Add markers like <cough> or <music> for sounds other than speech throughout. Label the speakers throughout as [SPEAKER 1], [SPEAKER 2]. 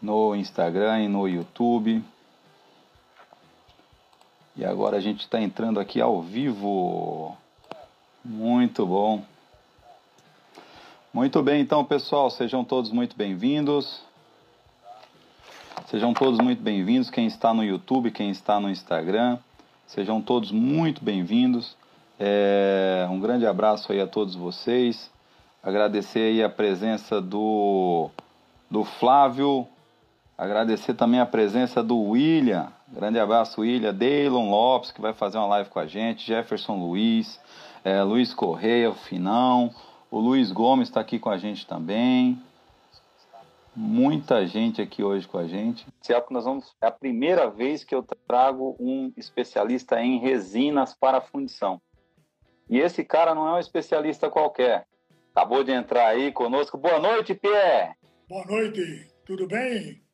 [SPEAKER 1] no Instagram e no YouTube. E agora a gente está entrando aqui ao vivo. Muito bom. Muito bem, então, pessoal, sejam todos muito bem-vindos. Sejam todos muito bem-vindos. Quem está no YouTube, quem está no Instagram, sejam todos muito bem-vindos. É, um grande abraço aí a todos vocês. Agradecer aí a presença do, do Flávio. Agradecer também a presença do William. Grande abraço, William. Deilon Lopes, que vai fazer uma live com a gente. Jefferson Luiz. É, Luiz Correia, o Finão. O Luiz Gomes está aqui com a gente também. Muita gente aqui hoje com a gente. Nós vamos, é a primeira vez que eu trago um especialista em resinas para fundição. E esse cara não é um especialista qualquer. Acabou de entrar aí conosco. Boa noite, Pierre.
[SPEAKER 2] Boa noite. Tudo bem?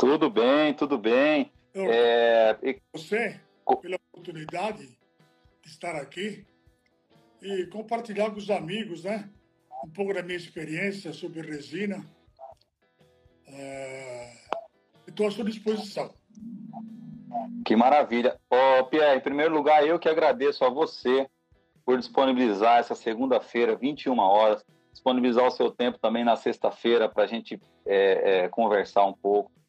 [SPEAKER 1] Tudo bem, tudo bem.
[SPEAKER 2] Eu, é... Você, pela oportunidade de estar aqui e compartilhar com os amigos, né? um pouco da minha experiência sobre resina. É... Estou à sua disposição.
[SPEAKER 1] Que maravilha. Ô, Pierre, em primeiro lugar, eu que agradeço a você por disponibilizar essa segunda-feira, 21 horas, disponibilizar o seu tempo também na sexta-feira para a gente é, é, conversar um pouco.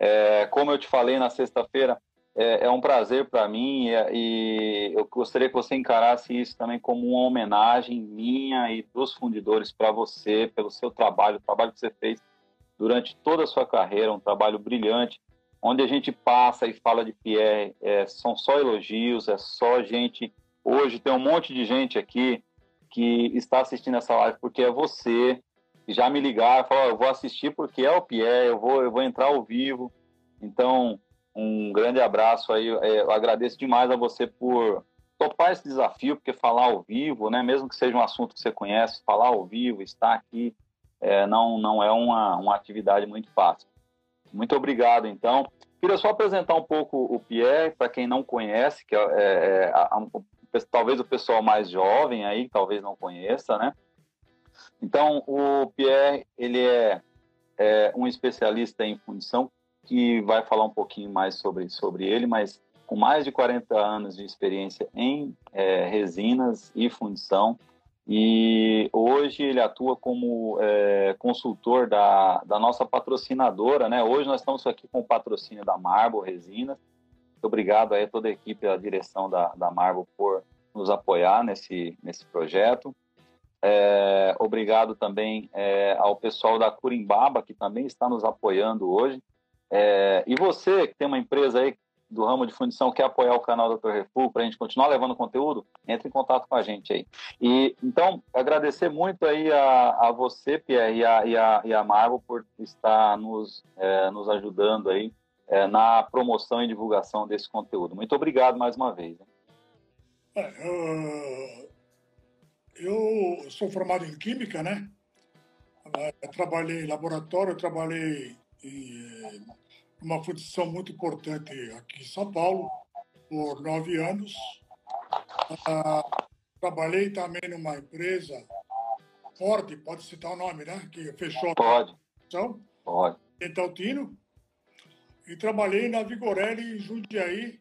[SPEAKER 1] É, como eu te falei na sexta-feira, é, é, um prazer para mim e, e, eu gostaria que você encarasse isso também como uma homenagem minha e dos fundidores para você, pelo seu trabalho, o trabalho que você fez durante toda a sua carreira, um trabalho brilhante, onde a gente passa e fala de Pierre, é, são só elogios, é só gente. Hoje tem um monte de gente aqui que está assistindo essa live porque é você. Já me ligaram, falaram, eu vou assistir porque é o Pierre, eu vou, eu vou entrar ao vivo. Então, um grande abraço aí. É, eu agradeço demais a você por topar esse desafio, porque falar ao vivo, né, mesmo que seja um assunto que você conhece, falar ao vivo, estar aqui, é, não, não é uma, uma atividade muito fácil. Muito obrigado, então. Queria só apresentar um pouco o Pierre, para quem não conhece, que é, é a, a, talvez o pessoal mais jovem aí, talvez não conheça, né? Então, o Pierre, ele é, é um especialista em fundição, que vai falar um pouquinho mais sobre, sobre ele, mas com mais de 40 anos de experiência em é, resinas e fundição, e hoje ele atua como é, consultor da, da nossa patrocinadora, né? Hoje nós estamos aqui com o patrocínio da Marble Resinas. Muito obrigado aí a toda a equipe, a direção da, da Marble por nos apoiar nesse, nesse projeto. É, obrigado também é, ao pessoal da Curimbaba, que também está nos apoiando hoje. É, e você, que tem uma empresa aí do ramo de fundição quer apoiar o canal Dr. Refu para a gente continuar levando conteúdo, entre em contato com a gente aí. E então agradecer muito aí a, a você, Pierre, e a, e a, e a Marvel por estar nos, é, nos ajudando aí é, na promoção e divulgação desse conteúdo. Muito obrigado mais uma vez.
[SPEAKER 2] É, eu sou formado em Química, né? Eu trabalhei em laboratório, trabalhei em uma fundição muito importante aqui em São Paulo por nove anos. Ah, trabalhei também numa empresa forte, pode citar o nome, né? Que fechou
[SPEAKER 1] pode.
[SPEAKER 2] a.
[SPEAKER 1] Pode.
[SPEAKER 2] Em Taltino. E trabalhei na Vigorelli em Jundiaí,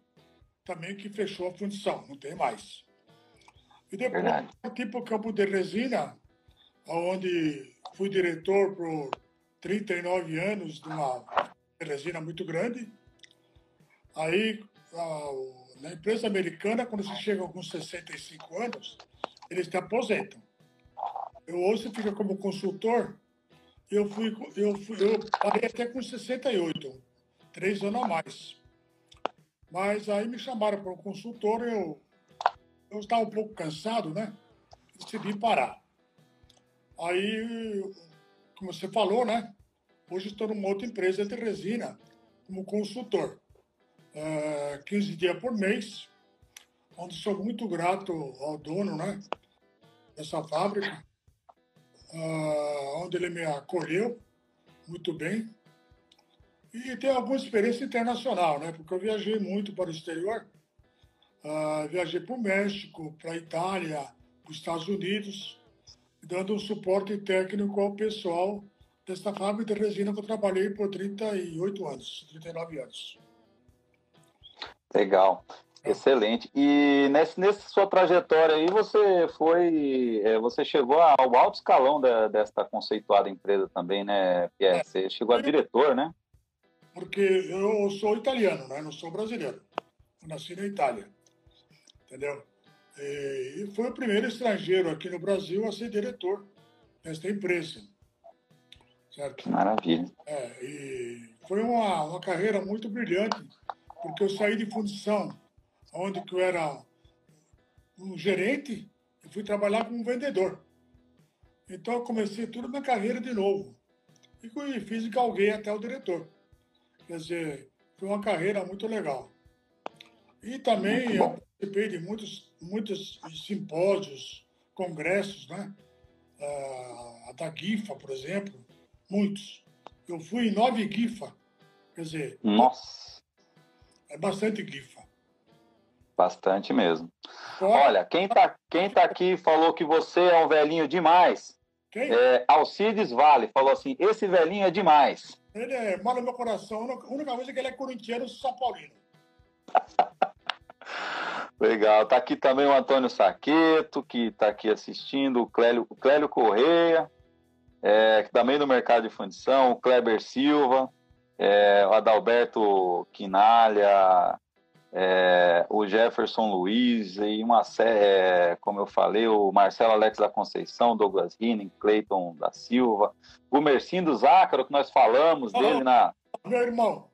[SPEAKER 2] também que fechou a fundição, não tem mais. E depois parti para o campo de resina, onde fui diretor por 39 anos de uma resina muito grande. Aí, na empresa americana, quando você chega com 65 anos, eles te aposentam. Eu hoje fica como consultor, eu fui, eu fui, eu parei até com 68, três anos a mais. Mas aí me chamaram para um consultor, eu, eu estava um pouco cansado, né? Decidi parar. Aí, como você falou, né? Hoje estou numa outra empresa de resina como consultor. É, 15 dias por mês, onde sou muito grato ao dono né, dessa fábrica, é, onde ele me acolheu muito bem. E tenho alguma experiência internacional, né, porque eu viajei muito para o exterior. Uh, viajei para o México, para a Itália, para os Estados Unidos, dando um suporte técnico ao pessoal desta fábrica de resina que eu trabalhei por 38 anos, 39 anos.
[SPEAKER 1] Legal. Excelente. E nessa, nessa sua trajetória aí, você foi, é, você chegou ao alto escalão da, desta conceituada empresa também, né, Pierre? É. Você chegou a diretor, né?
[SPEAKER 2] Porque eu sou italiano, né? Não sou brasileiro. Eu nasci na Itália, entendeu? E foi o primeiro estrangeiro aqui no Brasil a ser diretor desta empresa.
[SPEAKER 1] Certo? Maravilha.
[SPEAKER 2] É, e foi uma, uma carreira muito brilhante, porque eu saí de fundição onde que eu era um gerente e fui trabalhar como vendedor. Então eu comecei tudo na carreira de novo. E fiz e galguei até o diretor. Quer dizer, foi uma carreira muito legal. E também eu participei de muitos, muitos simpósios, congressos, né? Ah, a da GIFA, por exemplo, muitos. Eu fui em nove GIFA. Quer dizer,
[SPEAKER 1] Nossa.
[SPEAKER 2] é bastante GIFA.
[SPEAKER 1] Bastante mesmo. Olha, quem tá, quem tá aqui falou que você é um velhinho demais.
[SPEAKER 2] Quem?
[SPEAKER 1] É, Alcides Vale falou assim: esse velhinho é demais.
[SPEAKER 2] Ele é mal no meu coração. A única coisa é que ele é corintiano São Paulino. <laughs>
[SPEAKER 1] Legal. Tá aqui também o Antônio Saqueto, que tá aqui assistindo, o Clélio, o Clélio Correia, é, também do mercado de fundição, o Kleber Silva, é, o Adalberto Quinalha, é, o Jefferson Luiz e uma série, é, como eu falei, o Marcelo Alex da Conceição, Douglas Rinin, Cleiton da Silva, o Mercindo Zácaro, que nós falamos dele na.
[SPEAKER 2] Meu irmão.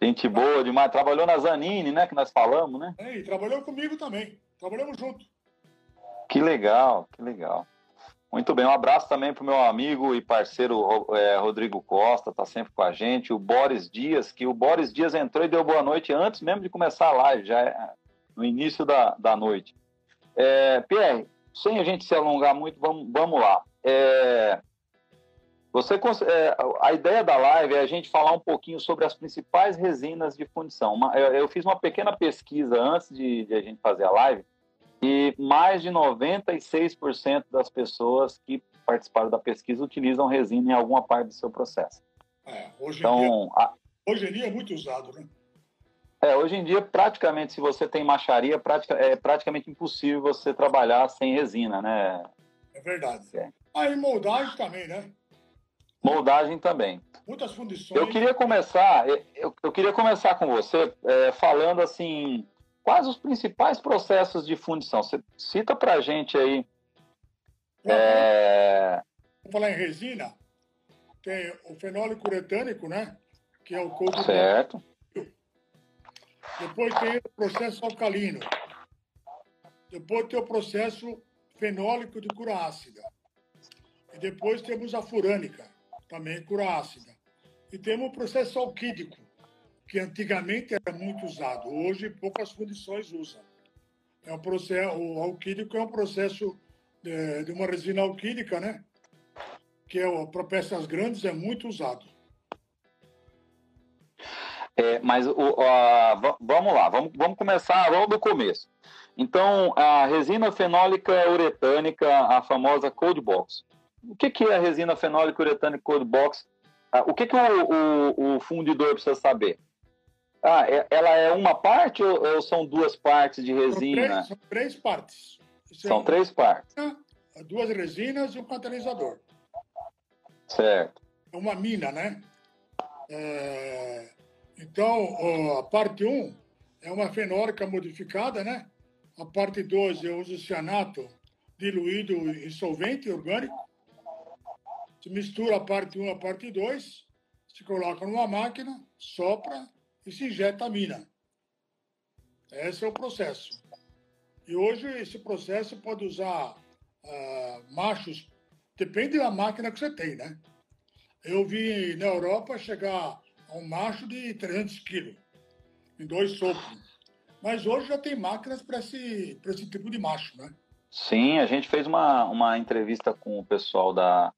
[SPEAKER 1] Gente boa demais. Trabalhou na Zanini, né? Que nós falamos, né?
[SPEAKER 2] É, e trabalhou comigo também. Trabalhamos junto.
[SPEAKER 1] Que legal, que legal. Muito bem, um abraço também para o meu amigo e parceiro é, Rodrigo Costa, está sempre com a gente, o Boris Dias, que o Boris Dias entrou e deu boa noite antes mesmo de começar a live, já é no início da, da noite. É, Pierre, sem a gente se alongar muito, vamos, vamos lá. É, você, é, a ideia da live é a gente falar um pouquinho sobre as principais resinas de fundição. Eu, fiz uma pequena pesquisa antes de, de a gente fazer a live, e mais de 96% das pessoas que participaram da pesquisa utilizam resina em alguma parte do seu processo.
[SPEAKER 2] É, hoje, então, em dia, a... hoje em dia é muito usado, né?
[SPEAKER 1] É, hoje em dia, praticamente, se você tem macharia, é praticamente impossível você trabalhar sem resina, né?
[SPEAKER 2] É verdade. É. E moldagem também, né?
[SPEAKER 1] Moldagem também.
[SPEAKER 2] Muitas fundições.
[SPEAKER 1] Eu queria começar, eu, eu queria começar com você é, falando assim quais os principais processos de fundição? Você cita para a gente aí.
[SPEAKER 2] É... Vamos falar em resina. Tem o fenólico uretânico, né? Que é o couro
[SPEAKER 1] Certo.
[SPEAKER 2] Depois tem o processo alcalino. Depois tem o processo fenólico de cura ácida. E depois temos a furânica, também cura ácida. E temos o processo alquídico, que antigamente era muito usado, hoje poucas condições usam. É um processo, o alquílico é um processo de, de uma resina alquílica, né? Que é, para peças grandes é muito usado.
[SPEAKER 1] É, mas o, vamos lá, vamos, vamos começar logo do começo. Então, a resina fenólica uretânica, a famosa Cold Box. O que, que é a resina fenólica uretânica Cold Box? Ah, o que, que o, o, o fundidor precisa saber? Ah, é, ela é uma parte ou, ou são duas partes de resina?
[SPEAKER 2] São três, são três partes.
[SPEAKER 1] são três partes.
[SPEAKER 2] Duas resinas e um catalisador.
[SPEAKER 1] Certo.
[SPEAKER 2] É uma mina, né? É... Então, a parte 1 um é uma fenólica modificada, né? A parte 2 eu uso cianato diluído em solvente orgânico. Mistura a parte 1 um, a parte 2, se coloca numa máquina, sopra e se injeta a mina. Esse é o processo. E hoje esse processo pode usar uh, machos, depende da máquina que você tem, né? Eu vi na Europa chegar a um macho de 300 quilos, em dois sopros. Mas hoje já tem máquinas para esse, esse tipo de macho, né?
[SPEAKER 1] Sim, a gente fez uma, uma entrevista com o pessoal da,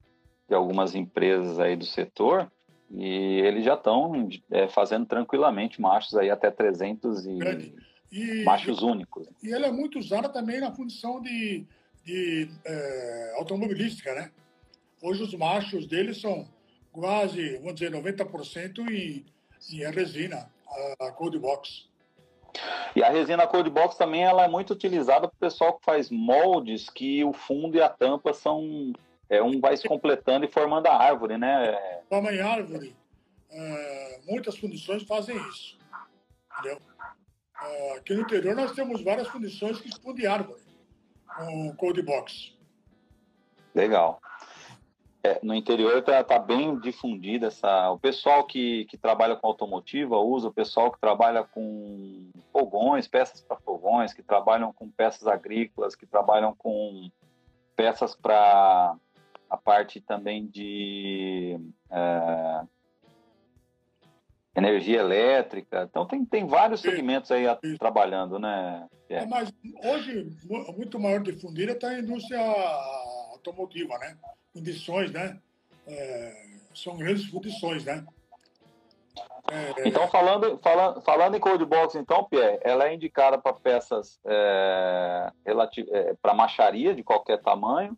[SPEAKER 1] de algumas empresas aí do setor e eles já estão é, fazendo tranquilamente machos aí até 300 e, e machos únicos.
[SPEAKER 2] E ela é muito usada também na função de, de é, automobilística, né? hoje os machos deles são quase, vamos dizer, 90% em, em resina, a Cold Box.
[SPEAKER 1] E a resina Cold Box também ela é muito utilizada para o pessoal que faz moldes que o fundo e a tampa são é, um vai se completando e formando a árvore, né?
[SPEAKER 2] Forma em árvore. É, muitas condições fazem isso. Entendeu? É, aqui no interior nós temos várias condições que expõem árvore com Cold Box.
[SPEAKER 1] Legal. É, no interior está tá bem difundida essa. O pessoal que, que trabalha com automotiva usa, o pessoal que trabalha com fogões, peças para fogões, que trabalham com peças agrícolas, que trabalham com peças para a parte também de é, energia elétrica. Então tem, tem vários segmentos aí trabalhando, né?
[SPEAKER 2] É. Mas hoje muito maior difundida está a indústria automotiva, né? condições, né? É, são grandes condições, né?
[SPEAKER 1] É, então, falando, falando, falando em cold box, então, Pierre, ela é indicada para peças é, é, para macharia de qualquer tamanho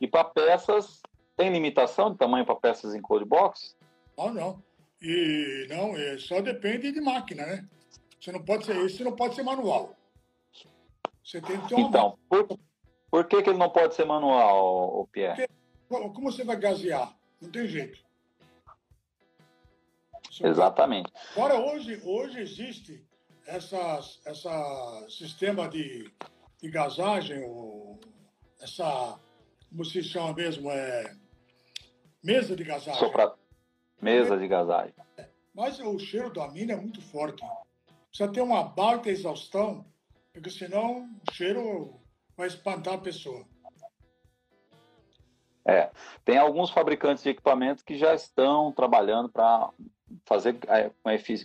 [SPEAKER 1] e para peças tem limitação de tamanho para peças em cold box?
[SPEAKER 2] Não, não. E não, é, só depende de máquina, né? Você não pode ser isso, não pode ser manual.
[SPEAKER 1] Você tem que ter uma Então, por, por que, que ele não pode ser manual, Pierre? Porque
[SPEAKER 2] como você vai gasear? Não tem jeito.
[SPEAKER 1] Exatamente.
[SPEAKER 2] Agora, hoje, hoje existe essas, essa sistema de, de gasagem, ou essa, como se chama mesmo, é mesa de gasagem. Sopra...
[SPEAKER 1] Mesa de gasagem.
[SPEAKER 2] É, mas o cheiro da mina é muito forte. Precisa ter uma baita exaustão, porque senão o cheiro vai espantar a pessoa.
[SPEAKER 1] É, tem alguns fabricantes de equipamentos que já estão trabalhando para fazer é,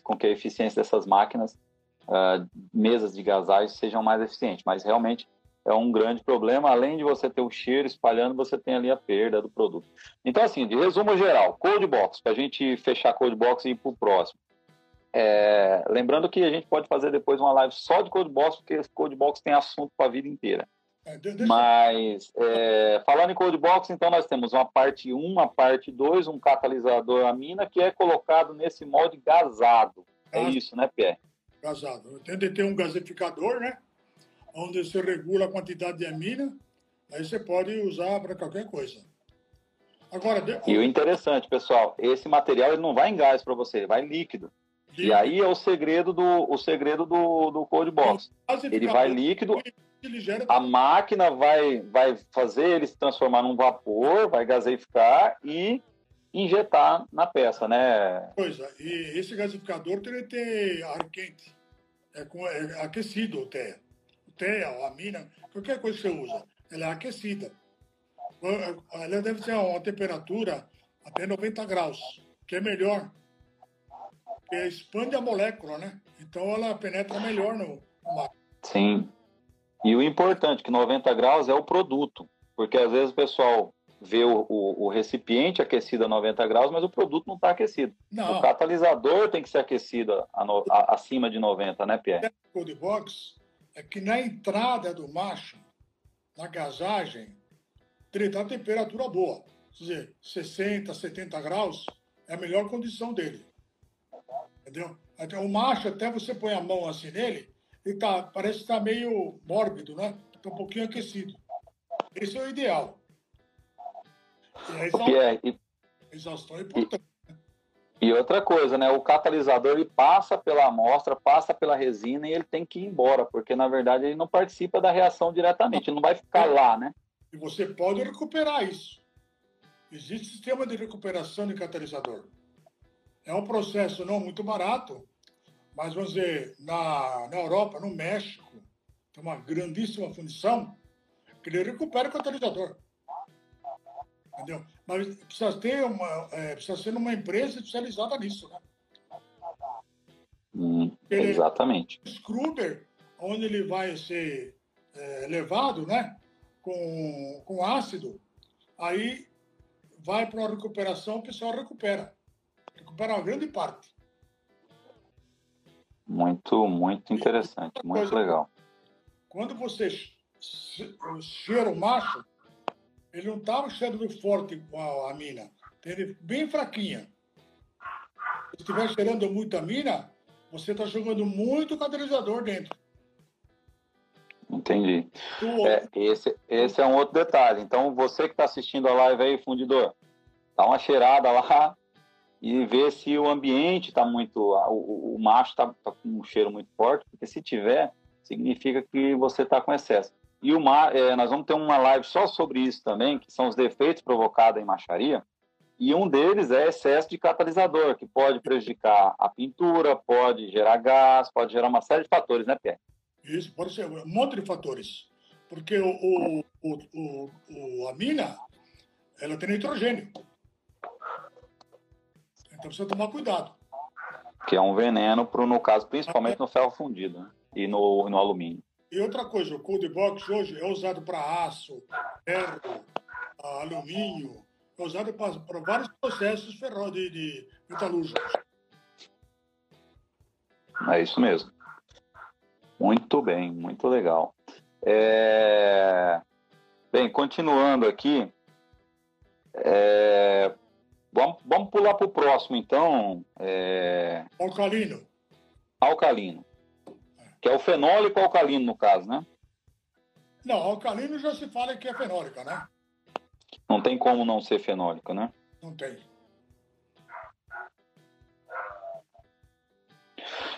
[SPEAKER 1] com, que a eficiência dessas máquinas, uh, mesas de gasagem, sejam mais eficientes. Mas realmente é um grande problema. Além de você ter o cheiro espalhando, você tem ali a perda do produto. Então, assim, de resumo geral, Code Box, para a gente fechar Code Box e ir para o próximo. É, lembrando que a gente pode fazer depois uma live só de Code Box, porque esse Code Box tem assunto para a vida inteira. É, Mas, é, falando em Code Box, então nós temos uma parte 1, uma parte 2, um catalisador amina que é colocado nesse molde gasado. É isso, né, Pierre?
[SPEAKER 2] Gasado. Tem de ter um gasificador, né? Onde você regula a quantidade de amina, aí você pode usar para qualquer coisa.
[SPEAKER 1] Agora, de... E o interessante, pessoal, esse material ele não vai em gás para você, ele vai líquido. líquido. E aí é o segredo do, o segredo do, do Code Box. Ele vai líquido a máquina vai, vai fazer ele se transformar num vapor, vai gaseificar e injetar na peça, né?
[SPEAKER 2] Pois é, e esse gasificador tem que ter ar quente, é, com, é aquecido o té. O té, a mina, qualquer coisa que você usa, ela é aquecida. Ela deve ter uma temperatura até 90 graus, que é melhor. Porque expande a molécula, né? Então ela penetra melhor no, no
[SPEAKER 1] Sim. E o importante, que 90 graus é o produto, porque às vezes o pessoal vê o, o, o recipiente aquecido a 90 graus, mas o produto não está aquecido. Não. O catalisador tem que ser aquecido a, a, a, acima de 90, né, Pierre?
[SPEAKER 2] O de box é que na entrada do macho, na gasagem, ele está a temperatura boa. Quer dizer, 60, 70 graus é a melhor condição dele. Entendeu? Então, o macho, até você põe a mão assim nele, ele tá, parece que está meio mórbido, né? Está um pouquinho aquecido. Esse é o ideal.
[SPEAKER 1] E a exaustão, e, exaustão é importante. E, outra coisa, né? O catalisador ele passa pela amostra, passa pela resina e ele tem que ir embora, porque na verdade ele não participa da reação diretamente, ele não vai ficar lá, né?
[SPEAKER 2] E você pode recuperar isso. Existe sistema de recuperação de catalisador. É um processo não muito barato, mas, vamos dizer, na, na Europa, no México, tem uma grandíssima fundição que ele recupera o catalisador. Entendeu? Mas precisa ter uma, é, precisa ser uma empresa especializada nisso, né?
[SPEAKER 1] Hum, exatamente.
[SPEAKER 2] Ele, Scruber, onde ele vai ser é, levado, né? Com, com ácido, aí vai para a recuperação, o pessoal recupera. Recupera uma grande parte.
[SPEAKER 1] Muito, muito interessante, muito legal.
[SPEAKER 2] Quando você cheira o macho, ele não estava cheirando forte a, a mina, ele bem fraquinha. Se estiver cheirando muito a mina, você está jogando muito catalisador dentro.
[SPEAKER 1] Entendi. É, esse, esse é um outro detalhe. Então, você que está assistindo a live aí, fundidor, dá uma cheirada lá e vê se o ambiente está muito. O, o macho está tá com um cheiro muito forte, porque se tiver, significa que você está com excesso. E é, nós vamos ter uma live só sobre isso também, que são os defeitos provocados em macharia. E um deles é excesso de catalisador, que pode prejudicar a pintura, pode gerar gás, pode gerar uma série de fatores, né, Pierre?
[SPEAKER 2] Isso, pode ser um monte de fatores. Porque o, o, o, o a mina, ela tem nitrogênio. Então precisa tomar cuidado.
[SPEAKER 1] Que é um veneno, pro, no caso, principalmente no ferro fundido né? e no, no alumínio.
[SPEAKER 2] E outra coisa, o cold box hoje é usado para aço, ferro, alumínio, é usado para vários processos ferro, de, de metalúrgicos.
[SPEAKER 1] É isso mesmo. Muito bem, muito legal. É... Bem, continuando aqui, é... vamos, vamos pular para o próximo, então. É...
[SPEAKER 2] Alcalino.
[SPEAKER 1] Alcalino. Que é o fenólico alcalino, no caso, né?
[SPEAKER 2] Não, alcalino já se fala que é fenólica, né?
[SPEAKER 1] Não tem como não ser fenólico, né?
[SPEAKER 2] Não tem.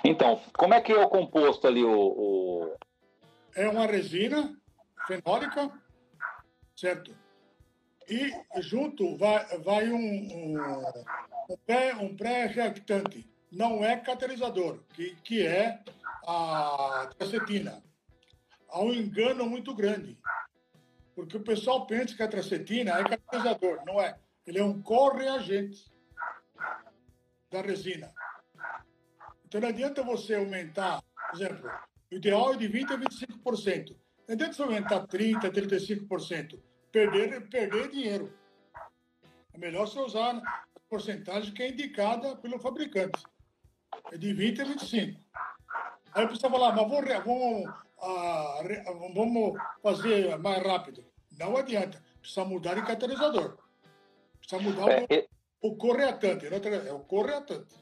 [SPEAKER 1] Então, como é que é o composto ali? O, o...
[SPEAKER 2] É uma resina fenólica, certo? E junto vai, vai um, um, um pré, um pré-reactante, não é catalisador, que, que é a tracetina. Há um engano muito grande, porque o pessoal pensa que a tracetina é catalisador, não é. Ele é um correagente da resina. Então não adianta você aumentar, por exemplo, o ideal é de 20% a 25%. Não adianta você aumentar 30%, 35%. Perder, perder dinheiro. É melhor você usar a porcentagem que é indicada pelo fabricante. É de 20% a 25%. Aí você falar, mas vamos, vamos, ah, vamos fazer mais rápido. Não adianta. Precisa mudar de catalisador. Precisa mudar é, o, é... o correatante. É o correatante.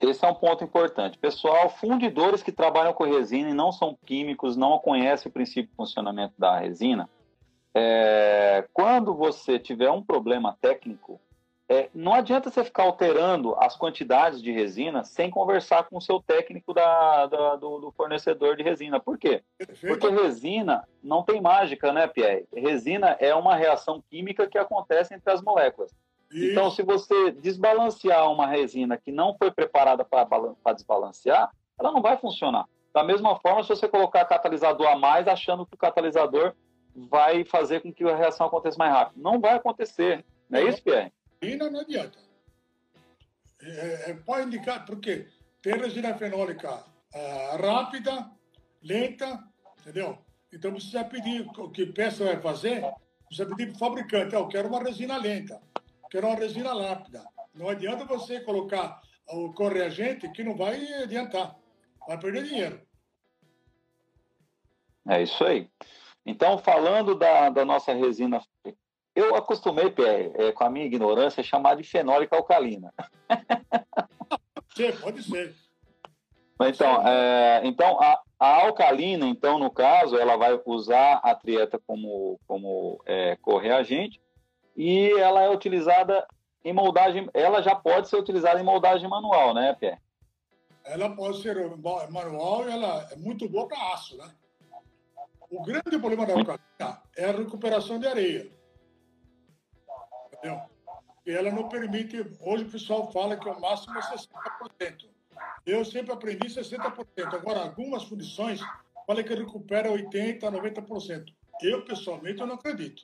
[SPEAKER 1] Esse é um ponto importante. Pessoal, fundidores que trabalham com resina e não são químicos, não conhecem o princípio de funcionamento da resina, é, quando você tiver um problema técnico, é, não adianta você ficar alterando as quantidades de resina sem conversar com o seu técnico da, da do, do, fornecedor de resina. Por quê? Porque resina não tem mágica, né, Pierre? Resina é uma reação química que acontece entre as moléculas. Então, se você desbalancear uma resina que não foi preparada para desbalancear, ela não vai funcionar. Da mesma forma, se você colocar catalisador a mais, achando que o catalisador vai fazer com que a reação aconteça mais rápido. Não vai acontecer. Não é isso, Pierre?
[SPEAKER 2] Resina não adianta. É, é, pode indicar, porque tem resina fenólica rápida, lenta, entendeu? Então, precisa pedir, o que peça vai fazer, precisa pedir para o fabricante, eu quero uma resina lenta que era uma resina lápida. Não adianta você colocar o correagente que não vai adiantar. Vai perder dinheiro.
[SPEAKER 1] É isso aí. Então, falando da, da nossa resina, eu acostumei, Pierre, é, com a minha ignorância, chamar de fenólica alcalina.
[SPEAKER 2] Pode ser, pode ser.
[SPEAKER 1] Então, é, então a, a, alcalina, então, no caso, ela vai usar a trieta como, como é, correagente e ela é utilizada em moldagem, ela já pode ser utilizada em moldagem manual, né, Pé?
[SPEAKER 2] Ela pode ser manual e ela é muito boa para aço, né? O grande problema da alcalina é a recuperação de areia. Entendeu? E ela não permite, hoje o pessoal fala que o máximo é 60%. Eu sempre aprendi 60%. Agora, algumas fundições falam que recupera 80%, 90%. Eu, pessoalmente, eu não acredito.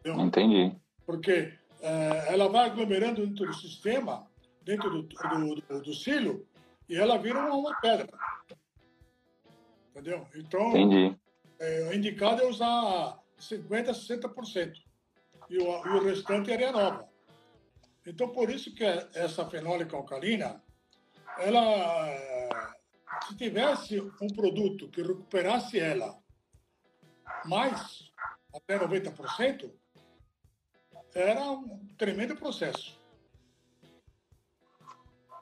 [SPEAKER 1] Entendeu? Entendi.
[SPEAKER 2] Porque é, ela vai aglomerando dentro do sistema, dentro do, do, do, do silo, e ela vira uma, uma pedra. Entendeu? Então,
[SPEAKER 1] Entendi.
[SPEAKER 2] É, o indicado é usar 50%, 60%. E o, e o restante é areia nova. Então, por isso que essa fenólica alcalina, ela, se tivesse um produto que recuperasse ela mais até 90%, era um tremendo processo.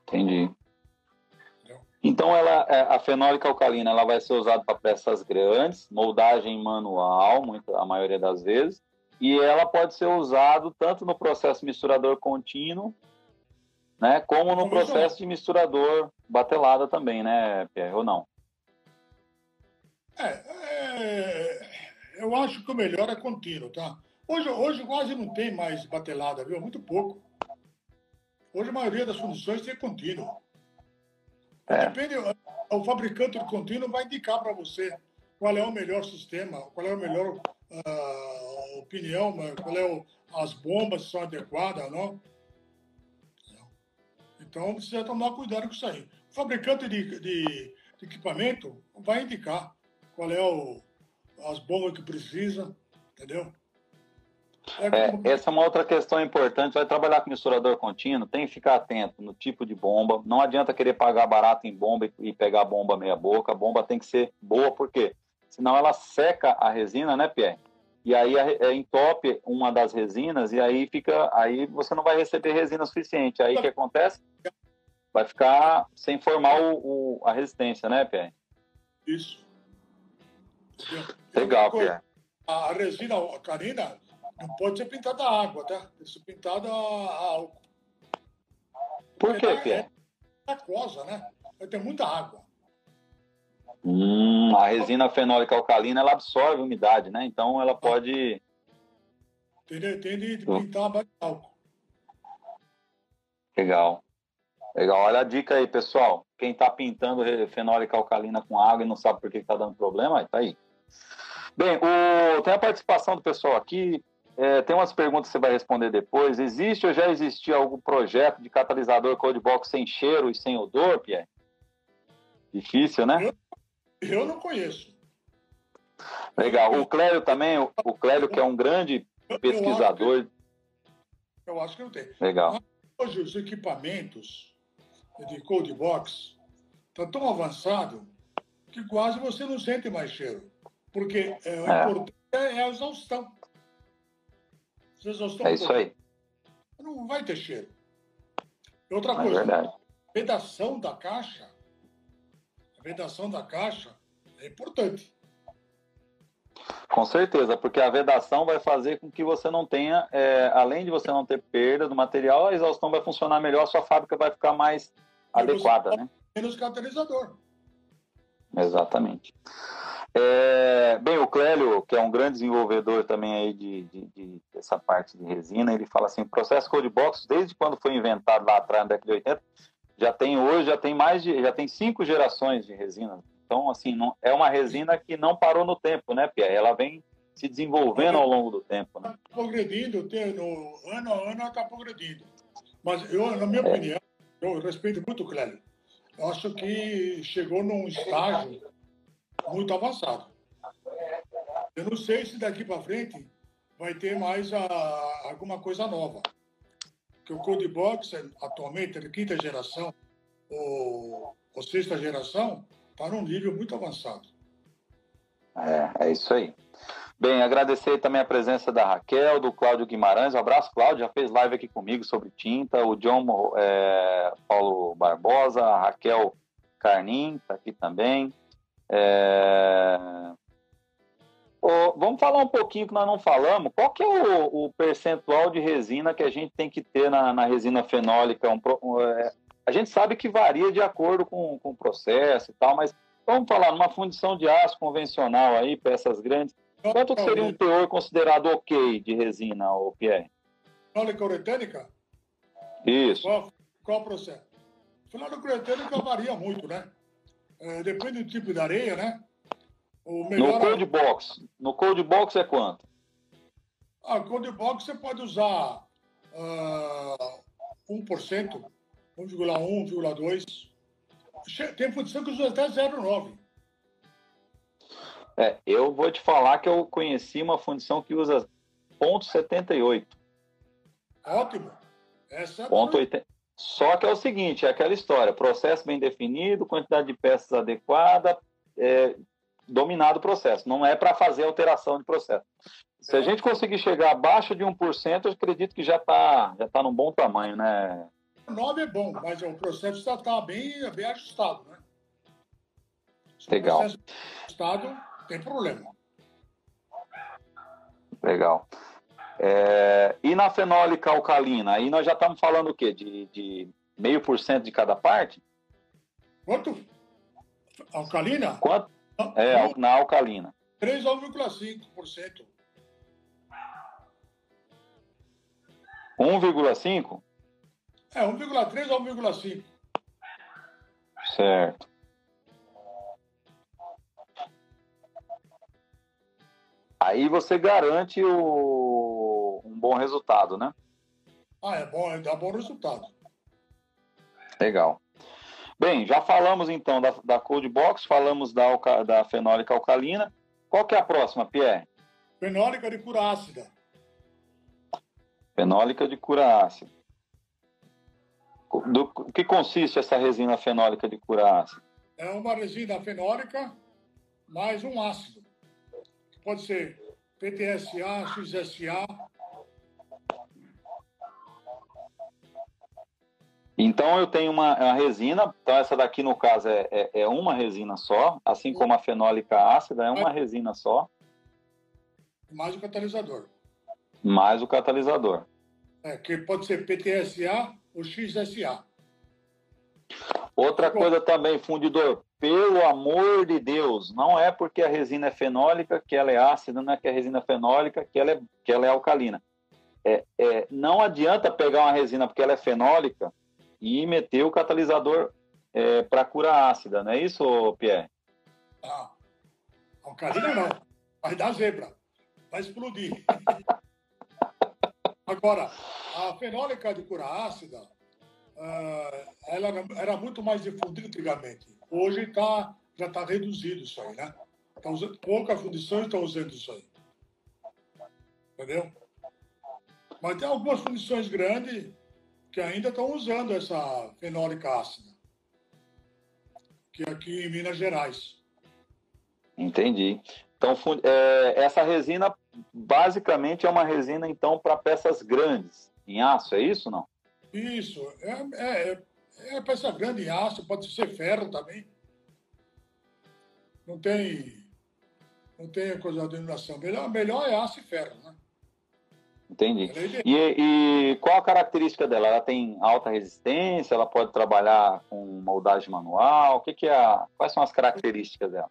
[SPEAKER 1] Entendi. Então, ela, é, a fenólica alcalina ela vai ser usada para peças grandes, moldagem manual, muito, a maioria das vezes, e ela pode ser usada tanto no processo misturador contínuo, né, como no processo de misturador batelada também, né, Pierre, ou não?
[SPEAKER 2] É, é, eu acho que o melhor é contínuo, tá? Hoje, hoje quase não tem mais batelada, viu? Muito pouco. Hoje a maioria das fundições tem contínuo. É. Depende, o fabricante do contínuo vai indicar para você qual é o melhor sistema, qual é a melhor uh, opinião, qual é o, as bombas são adequadas, não? Então precisa tomar cuidado com isso aí. O fabricante de, de, de equipamento vai indicar qual é o, as bombas que precisa, entendeu?
[SPEAKER 1] É, como... essa é uma outra questão importante. Vai trabalhar com misturador contínuo, tem que ficar atento no tipo de bomba. Não adianta querer pagar barato em bomba e pegar a bomba meia boca. A bomba tem que ser boa, porque senão ela seca a resina, né, Pierre? E aí é, entope uma das resinas e aí fica, aí você não vai receber resina suficiente. Aí o que acontece? Vai ficar sem formar o, o a resistência, né, Pierre?
[SPEAKER 2] Isso.
[SPEAKER 1] Legal, Pierre.
[SPEAKER 2] A resina carina não pode ser pintada a água, tá? Tem que ser pintada a álcool.
[SPEAKER 1] Por quê, Pierre?
[SPEAKER 2] É aquosa, né? Vai ter muita água.
[SPEAKER 1] Hum, a resina fenólica alcalina ela absorve umidade, né? Então ela pode.
[SPEAKER 2] Tem, tem de pintar a base de álcool.
[SPEAKER 1] Legal. Legal. Olha a dica aí, pessoal. Quem está pintando fenólica alcalina com água e não sabe por que está dando problema, tá aí. Bem, o... tem a participação do pessoal aqui. É, tem umas perguntas que você vai responder depois. Existe ou já existia algum projeto de catalisador cold box sem cheiro e sem odor, Pierre? Difícil, né?
[SPEAKER 2] Eu, eu não conheço.
[SPEAKER 1] Legal. O Clélio também, o Clélio que é um grande pesquisador.
[SPEAKER 2] Eu acho que não tem.
[SPEAKER 1] Legal.
[SPEAKER 2] Hoje os equipamentos de cold box estão tão avançado que quase você não sente mais cheiro. Porque é, o é. importante é a exaustão.
[SPEAKER 1] Exaustão é isso aí.
[SPEAKER 2] Não vai ter cheiro. Outra é coisa, verdade. a vedação da caixa, vedação da caixa é importante.
[SPEAKER 1] Com certeza, porque a vedação vai fazer com que você não tenha, é, além de você não ter perda do material, a exaustão vai funcionar melhor, a sua fábrica vai ficar mais e adequada, né?
[SPEAKER 2] Menos catalisador.
[SPEAKER 1] Exatamente. É, bem, o Clélio, que é um grande desenvolvedor também aí de, de, de, dessa parte de resina, ele fala assim, o processo Cold Box, desde quando foi inventado lá atrás, na década de 80, já tem hoje, já tem mais de, já tem cinco gerações de resina. Então, assim, não, é uma resina que não parou no tempo, né, Pia? Ela vem se desenvolvendo ao longo do tempo. Né?
[SPEAKER 2] Está progredindo, no, ano a ano está progredindo. Mas eu, na minha é. opinião, eu respeito muito o Clélio. Eu acho que chegou num estágio muito avançado. Eu não sei se daqui para frente vai ter mais a, alguma coisa nova. Porque o Code Box, atualmente, de quinta geração ou, ou sexta geração, está num nível muito avançado.
[SPEAKER 1] É, é isso aí. Bem, agradecer também a presença da Raquel, do Cláudio Guimarães. Um abraço, Cláudio. Já fez live aqui comigo sobre tinta. O John é, Paulo Barbosa, a Raquel Carnim está aqui também. É... Oh, vamos falar um pouquinho que nós não falamos. Qual que é o, o percentual de resina que a gente tem que ter na, na resina fenólica? Um, um, é... a gente sabe que varia de acordo com, com o processo e tal, mas vamos falar numa fundição de aço convencional aí, peças grandes. Quanto seria um teor considerado ok de resina, ô Pierre?
[SPEAKER 2] Fenólica uretânica?
[SPEAKER 1] Isso.
[SPEAKER 2] Qual, qual o processo? Fenólica uretânica varia muito, né? É, depende do tipo de areia, né?
[SPEAKER 1] Melhor... No cold box. No cold box é quanto?
[SPEAKER 2] Ah, cold box você pode usar uh, 1%, 1,1, 1,2. Tem fundição que usa até 0,9.
[SPEAKER 1] É, eu vou te falar que eu conheci uma fundição que usa 0,78.
[SPEAKER 2] Ótimo. Essa
[SPEAKER 1] é ponto 80. Só que é o seguinte, é aquela história, processo bem definido, quantidade de peças adequada, é, dominado o processo. Não é para fazer alteração de processo. Se a gente conseguir chegar abaixo de 1%, eu acredito que já está já tá num bom tamanho, né?
[SPEAKER 2] O nome é bom, mas o processo já está bem, bem ajustado, né?
[SPEAKER 1] Se Legal. O processo
[SPEAKER 2] ajustado, tem problema.
[SPEAKER 1] Legal. É, e na fenólica alcalina, aí nós já estamos falando o quê? De meio por cento de cada parte?
[SPEAKER 2] Quanto? Alcalina?
[SPEAKER 1] Quanto? É, na alcalina.
[SPEAKER 2] 3 a 1,5%.
[SPEAKER 1] 1,5?
[SPEAKER 2] É, 1,3 a 1,5.
[SPEAKER 1] Certo. Aí você garante o... um bom resultado, né?
[SPEAKER 2] Ah, é bom, dá bom resultado.
[SPEAKER 1] Legal. Bem, já falamos então da, da Cold Box, falamos da, da fenólica alcalina. Qual que é a próxima, Pierre?
[SPEAKER 2] Fenólica de cura ácida.
[SPEAKER 1] Fenólica de cura ácida. Do que consiste essa resina fenólica de cura ácida?
[SPEAKER 2] É uma resina fenólica mais um ácido. Pode ser PTSA, XSA.
[SPEAKER 1] Então eu tenho uma, uma, resina, então essa daqui no caso é, é, é, uma resina só, assim como a fenólica ácida é uma resina só.
[SPEAKER 2] Mais o catalisador
[SPEAKER 1] mais o catalisador.
[SPEAKER 2] É, que pode ser PTSA ou XSA.
[SPEAKER 1] Outra coisa também, fundidor, pelo amor de Deus, não é porque a resina é fenólica que ela é ácida, não é que a resina é fenólica que ela é, que ela é alcalina. É, é, não adianta pegar uma resina porque ela é fenólica e meter o catalisador é, para cura ácida, não é isso, Pierre?
[SPEAKER 2] Ah, alcalina não, vai dar zebra, vai explodir. <laughs> Agora, a fenólica de cura ácida, uh, ela era muito mais difundida antigamente. Hoje tá, já está reduzido isso aí, né? Tá usando, poucas fundições estão usando isso aí. Entendeu? Mas tem algumas fundições grandes que ainda estão usando essa fenólica ácida. Que é aqui em Minas Gerais.
[SPEAKER 1] Entendi. Então, é, essa resina basicamente é uma resina, então, para peças grandes, em aço, é isso não?
[SPEAKER 2] Isso. É, é, é, é peça grande em aço, pode ser ferro também. Não tem, não tem coisa de denominação. Melhor, melhor é aço e ferro, né?
[SPEAKER 1] Entendi. E, e, qual a característica dela? Ela tem alta resistência? Ela pode trabalhar com moldagem manual? O que, que é a, quais são as características dela?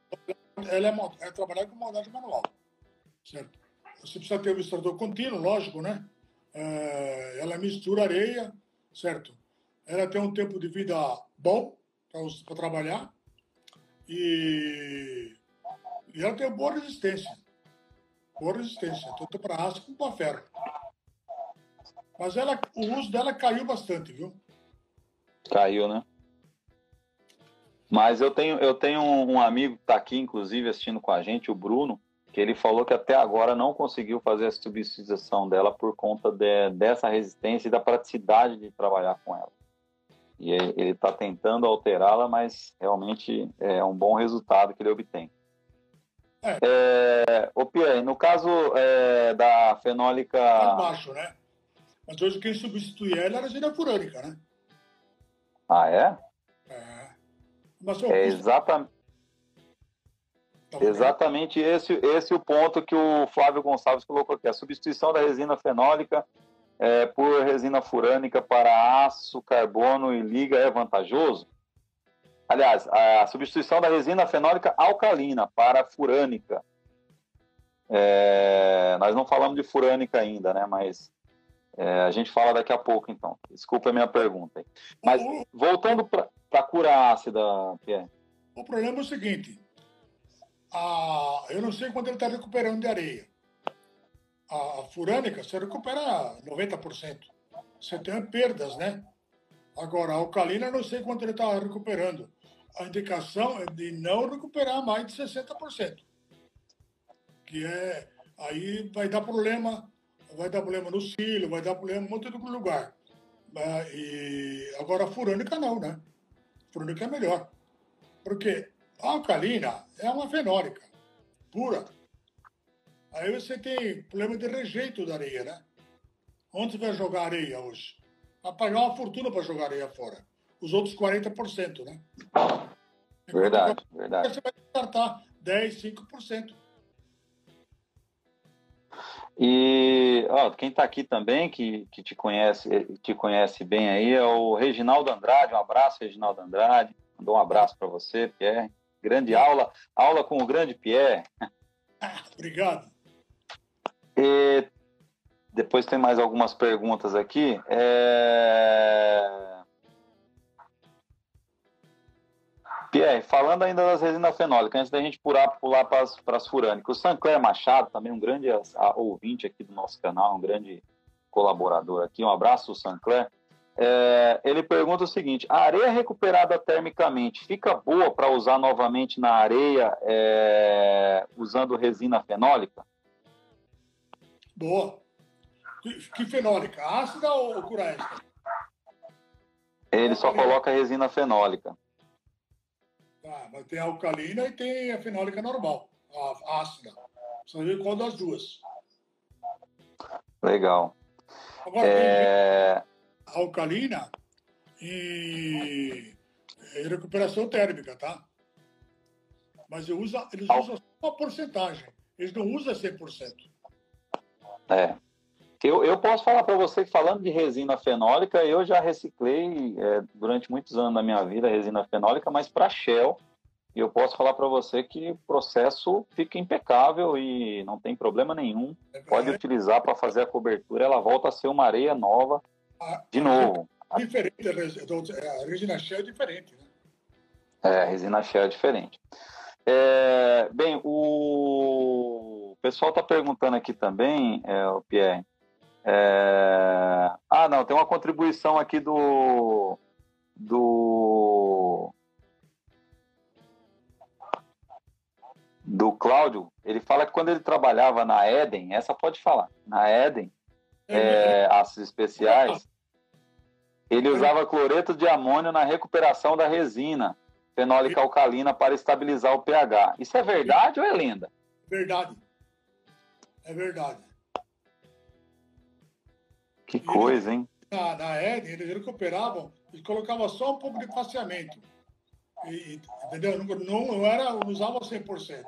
[SPEAKER 2] Ela é, é trabalhar com moldagem manual, certo? Você precisa ter um misturador contínuo, lógico, né? É, ela mistura areia, certo? Ela tem um tempo de vida bom para trabalhar e, e ela tem boa resistência. Boa resistência, tanto para aço como para ferro. Mas ela, o uso dela caiu bastante, viu?
[SPEAKER 1] Caiu, né? Mas eu tenho, eu tenho um amigo que está aqui, inclusive, assistindo com a gente, o Bruno, que ele falou que até agora não conseguiu fazer a substituição dela por conta de, dessa resistência e da praticidade de trabalhar com ela. E ele está tentando alterá-la, mas realmente é um bom resultado que ele obtém. É. É, o Pierre, no caso é, da fenólica.
[SPEAKER 2] Tá baixo, né? Mas hoje quem substitui ela era a resina furânica, né?
[SPEAKER 1] Ah,
[SPEAKER 2] é? É.
[SPEAKER 1] Mas, é exatamente. Tá Exatamente esse, esse é o ponto que o Flávio Gonçalves colocou aqui. A substituição da resina fenólica é, por resina furânica para aço, carbono e liga é vantajoso? Aliás, a substituição da resina fenólica alcalina para furânica. É, nós não falamos de furânica ainda, né? Mas é, a gente fala daqui a pouco, então. Desculpa a minha pergunta. Mas voltando para a cura ácida, Pierre.
[SPEAKER 2] O problema é o seguinte: a, eu não sei quanto ele está recuperando de areia. A, a furânica, você recupera 90%. Você tem perdas, né? Agora, a alcalina, eu não sei quanto ele está recuperando. A indicação é de não recuperar mais de 60%. Que é. Aí vai dar problema, vai dar problema no cílio, vai dar problema em um monte de lugar. É, e, agora, a furânica não, né? A furânica é melhor. Porque a alcalina é uma fenólica pura. Aí você tem problema de rejeito da areia, né? Onde você vai jogar areia hoje? Vai pagar uma fortuna para jogar areia fora. Os outros 40%, né?
[SPEAKER 1] Verdade, verdade.
[SPEAKER 2] Você vai descartar 10, 5%.
[SPEAKER 1] E ó, quem está aqui também, que, que te conhece, te conhece bem aí, é o Reginaldo Andrade. Um abraço, Reginaldo Andrade. Mandou um abraço para você, Pierre. Grande aula, aula com o grande Pierre.
[SPEAKER 2] Obrigado.
[SPEAKER 1] E depois tem mais algumas perguntas aqui. É... Pierre, falando ainda das resinas fenólicas, antes da gente pular, pular para as furânicas, o Sancler Machado, também um grande ouvinte aqui do nosso canal, um grande colaborador aqui, um abraço, Sancler. É, ele pergunta o seguinte: a areia recuperada termicamente fica boa para usar novamente na areia é, usando resina fenólica?
[SPEAKER 2] Boa. Que, que fenólica? Ácida ou cura
[SPEAKER 1] Ele só coloca resina fenólica.
[SPEAKER 2] Tá, mas tem a alcalina e tem a fenólica normal, a ácida. Você ver qual das duas.
[SPEAKER 1] Legal.
[SPEAKER 2] Agora, é... a alcalina e recuperação térmica, tá? Mas usa, eles usam uma porcentagem. Eles não usam 100%.
[SPEAKER 1] É. Eu, eu posso falar para você que falando de resina fenólica, eu já reciclei é, durante muitos anos da minha vida resina fenólica, mas para Shell. E eu posso falar para você que o processo fica impecável e não tem problema nenhum. É Pode utilizar para fazer a cobertura, ela volta a ser uma areia nova de novo.
[SPEAKER 2] Diferente, a resina Shell é diferente, né?
[SPEAKER 1] É, a resina Shell é diferente. É, bem, o pessoal está perguntando aqui também, é, o Pierre, é... Ah, não, tem uma contribuição aqui do. Do. Do Cláudio. Ele fala que quando ele trabalhava na Eden, essa pode falar, na Eden, é, aços especiais, ele usava cloreto de amônio na recuperação da resina fenólica alcalina para estabilizar o pH. Isso é verdade ou é lenda?
[SPEAKER 2] Verdade. É verdade.
[SPEAKER 1] Que coisa, hein?
[SPEAKER 2] Na, na Eden, eles recuperavam e colocavam só um pouco de faceamento. E, entendeu? Não, não, era, não usava 100%.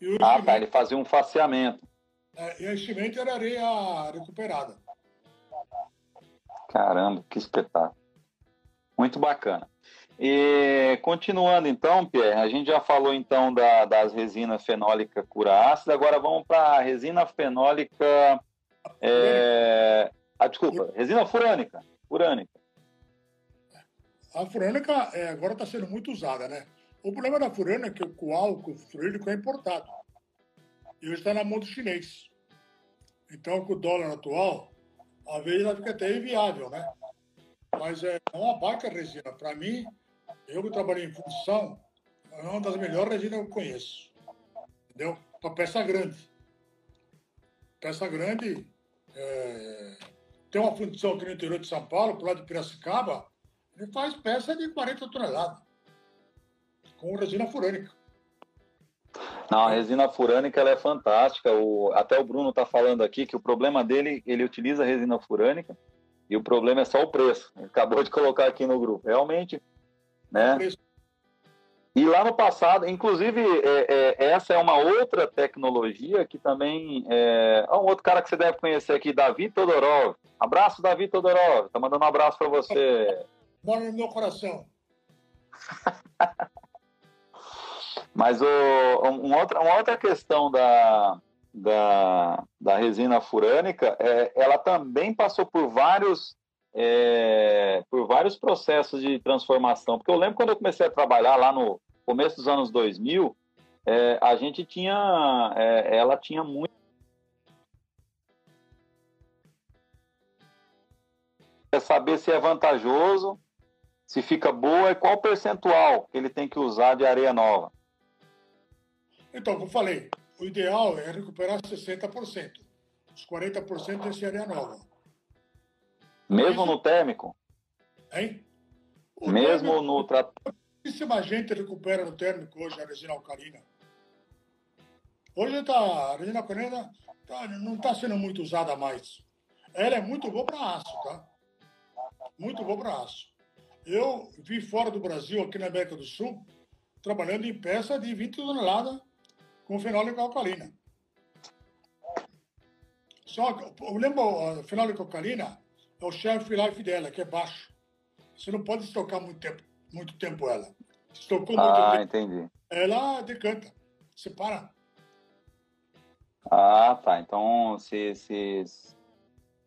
[SPEAKER 1] E ah, tá, ele fazia um faceamento.
[SPEAKER 2] É, e o enchimento era areia recuperada.
[SPEAKER 1] Caramba, que espetáculo. Muito bacana. E continuando então, Pierre, a gente já falou então da, das resinas fenólica cura ácida, agora vamos para a resina fenólica é... Ah, desculpa, resina furânica. Furânica.
[SPEAKER 2] A furânica é, agora está sendo muito usada, né? O problema da furânica é que o álcool fluídico é importado. E hoje está na mão do chinês. Então, com o dólar atual, às vezes ela fica até inviável, né? Mas é uma baita resina. Para mim, eu que trabalhei em função, é uma das melhores resinas que eu conheço. Entendeu? Para peça grande. Peça grande, é, tem uma fundição aqui no interior de São Paulo, pro lado de Piracicaba, ele faz peça de 40 toneladas, com resina furânica.
[SPEAKER 1] Não, a resina furânica ela é fantástica. O, até o Bruno está falando aqui que o problema dele, ele utiliza resina furânica e o problema é só o preço. Ele acabou de colocar aqui no grupo. Realmente, né? O preço e lá no passado, inclusive, é, é, essa é uma outra tecnologia que também. É, um outro cara que você deve conhecer aqui, Davi Todorov. Abraço, Davi Todorov. Tá mandando um abraço para você. <laughs>
[SPEAKER 2] Mora no meu coração. <laughs>
[SPEAKER 1] Mas o, um outra, uma outra questão da, da, da resina furânica, é, ela também passou por vários é, por vários processos de transformação. Porque eu lembro quando eu comecei a trabalhar lá no começo dos anos 2000, é, a gente tinha, é, ela tinha muito é saber se é vantajoso, se fica boa e qual percentual que ele tem que usar de areia nova.
[SPEAKER 2] Então, como falei, o ideal é recuperar 60%. Os 40% é ser areia nova.
[SPEAKER 1] Mesmo no térmico?
[SPEAKER 2] Hein?
[SPEAKER 1] O Mesmo térmico, no tratamento.
[SPEAKER 2] Pouquíssima gente recupera no térmico hoje a resina alcalina. Hoje tá, a resina correta tá, não está sendo muito usada mais. Ela é muito boa para aço, tá? Muito boa para aço. Eu vi fora do Brasil, aqui na América do Sul, trabalhando em peça de 20 toneladas com fenólica alcalina. Só que, eu lembro, a fenólica alcalina é o shelf life dela, que é baixo. Você não pode estocar muito tempo, muito tempo ela.
[SPEAKER 1] Estocou muito ah, tempo. entendi.
[SPEAKER 2] Ela decanta, separa.
[SPEAKER 1] Ah, tá. Então, se, se,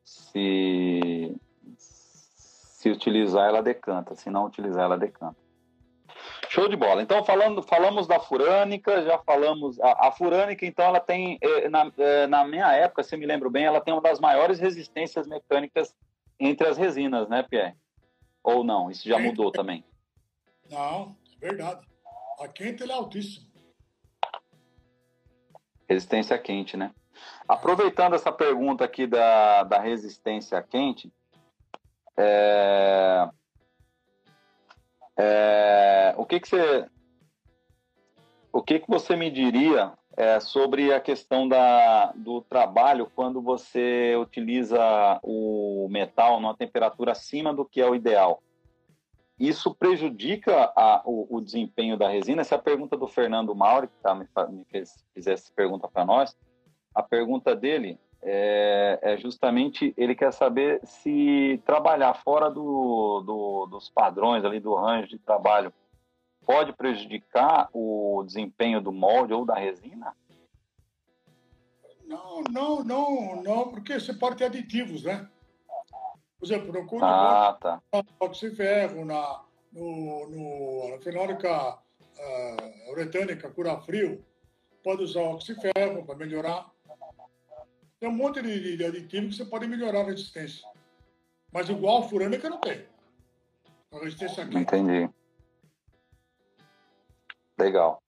[SPEAKER 1] se, se utilizar, ela decanta. Se não utilizar, ela decanta. Show de bola. Então, falando, falamos da furânica, já falamos. A, a furânica, então, ela tem, eh, na, eh, na minha época, se me lembro bem, ela tem uma das maiores resistências mecânicas entre as resinas, né, Pierre? Ou não? Isso já mudou também?
[SPEAKER 2] Não, é verdade. A quente é altíssima.
[SPEAKER 1] Resistência quente, né? Aproveitando essa pergunta aqui da, da resistência quente, é, é, o que, que você o que, que você me diria é, sobre a questão da, do trabalho quando você utiliza o metal numa temperatura acima do que é o ideal? Isso prejudica a, o, o, desempenho da resina? Essa é a pergunta do Fernando Mauri, que tá, me, me fez, fez essa pergunta para nós. A pergunta dele é, é, justamente ele quer saber se trabalhar fora do, do, dos padrões ali do range de trabalho pode prejudicar o desempenho do molde ou da resina?
[SPEAKER 2] Não, não, não, não, porque você pode ter aditivos, né? Por exemplo, no curto
[SPEAKER 1] ah, tá.
[SPEAKER 2] oxiferro, na, no, no, na fenólica uh, uretânica, cura frio, pode usar oxiferro para melhorar. Tem um monte de, de aditivos que você pode melhorar a resistência. Mas igual a furânica não tem. A resistência aqui.
[SPEAKER 1] Entendi. Legal.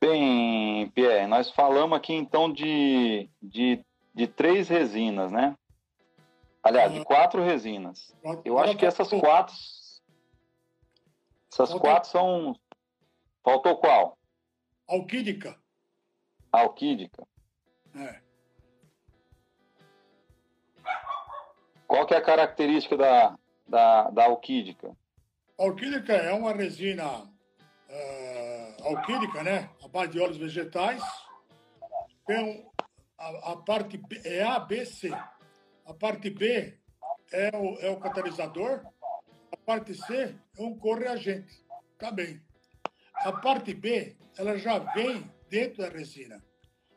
[SPEAKER 1] Bem, Pierre, nós falamos aqui então de, de, de três resinas, né? Aliás, de quatro resinas. Eu acho que essas quatro. Essas quatro são. Faltou qual?
[SPEAKER 2] Alquídica.
[SPEAKER 1] Alquídica. É. Qual que é a característica da, da, da alquídica?
[SPEAKER 2] A alquídica é uma resina uh, alquídica, né? A base de óleos vegetais. Tem a, a parte é A, B, C. A parte B é o, é o catalisador, a parte C é um correagente. Tá bem. A parte B, ela já vem dentro da resina.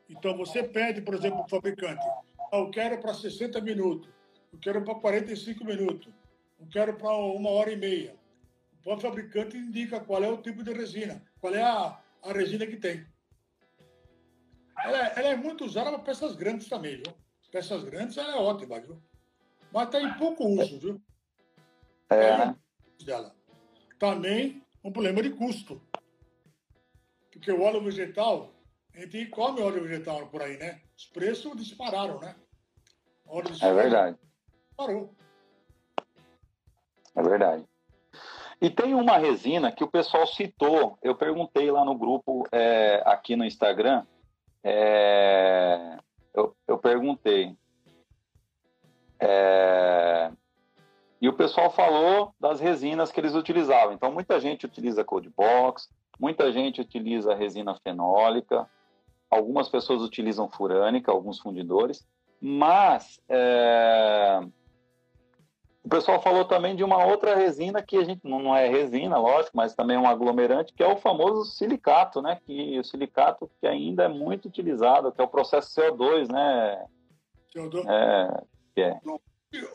[SPEAKER 2] Então, você pede, por exemplo, para o fabricante, ah, eu quero para 60 minutos, eu quero para 45 minutos, eu quero para uma hora e meia. O fabricante indica qual é o tipo de resina, qual é a, a resina que tem. Ela, ela é muito usada para peças grandes também, viu? peças grandes, ela é ótima, viu? Mas está em pouco uso, viu?
[SPEAKER 1] É.
[SPEAKER 2] Dela. Também um problema de custo. Porque o óleo vegetal, a gente come óleo vegetal por aí, né? Os preços dispararam, né?
[SPEAKER 1] Óleo é verdade.
[SPEAKER 2] Parou.
[SPEAKER 1] É verdade. E tem uma resina que o pessoal citou. Eu perguntei lá no grupo é, aqui no Instagram. É, eu, eu perguntei. É, e o pessoal falou das resinas que eles utilizavam. Então, muita gente utiliza Code Box, muita gente utiliza resina fenólica, algumas pessoas utilizam furânica, alguns fundidores, mas o pessoal falou também de uma outra resina que a gente não é resina, lógico, mas também é um aglomerante, que é o famoso silicato, né? Que o silicato que ainda é muito utilizado, que é o processo CO2, né?
[SPEAKER 2] CO2.
[SPEAKER 1] É, que é.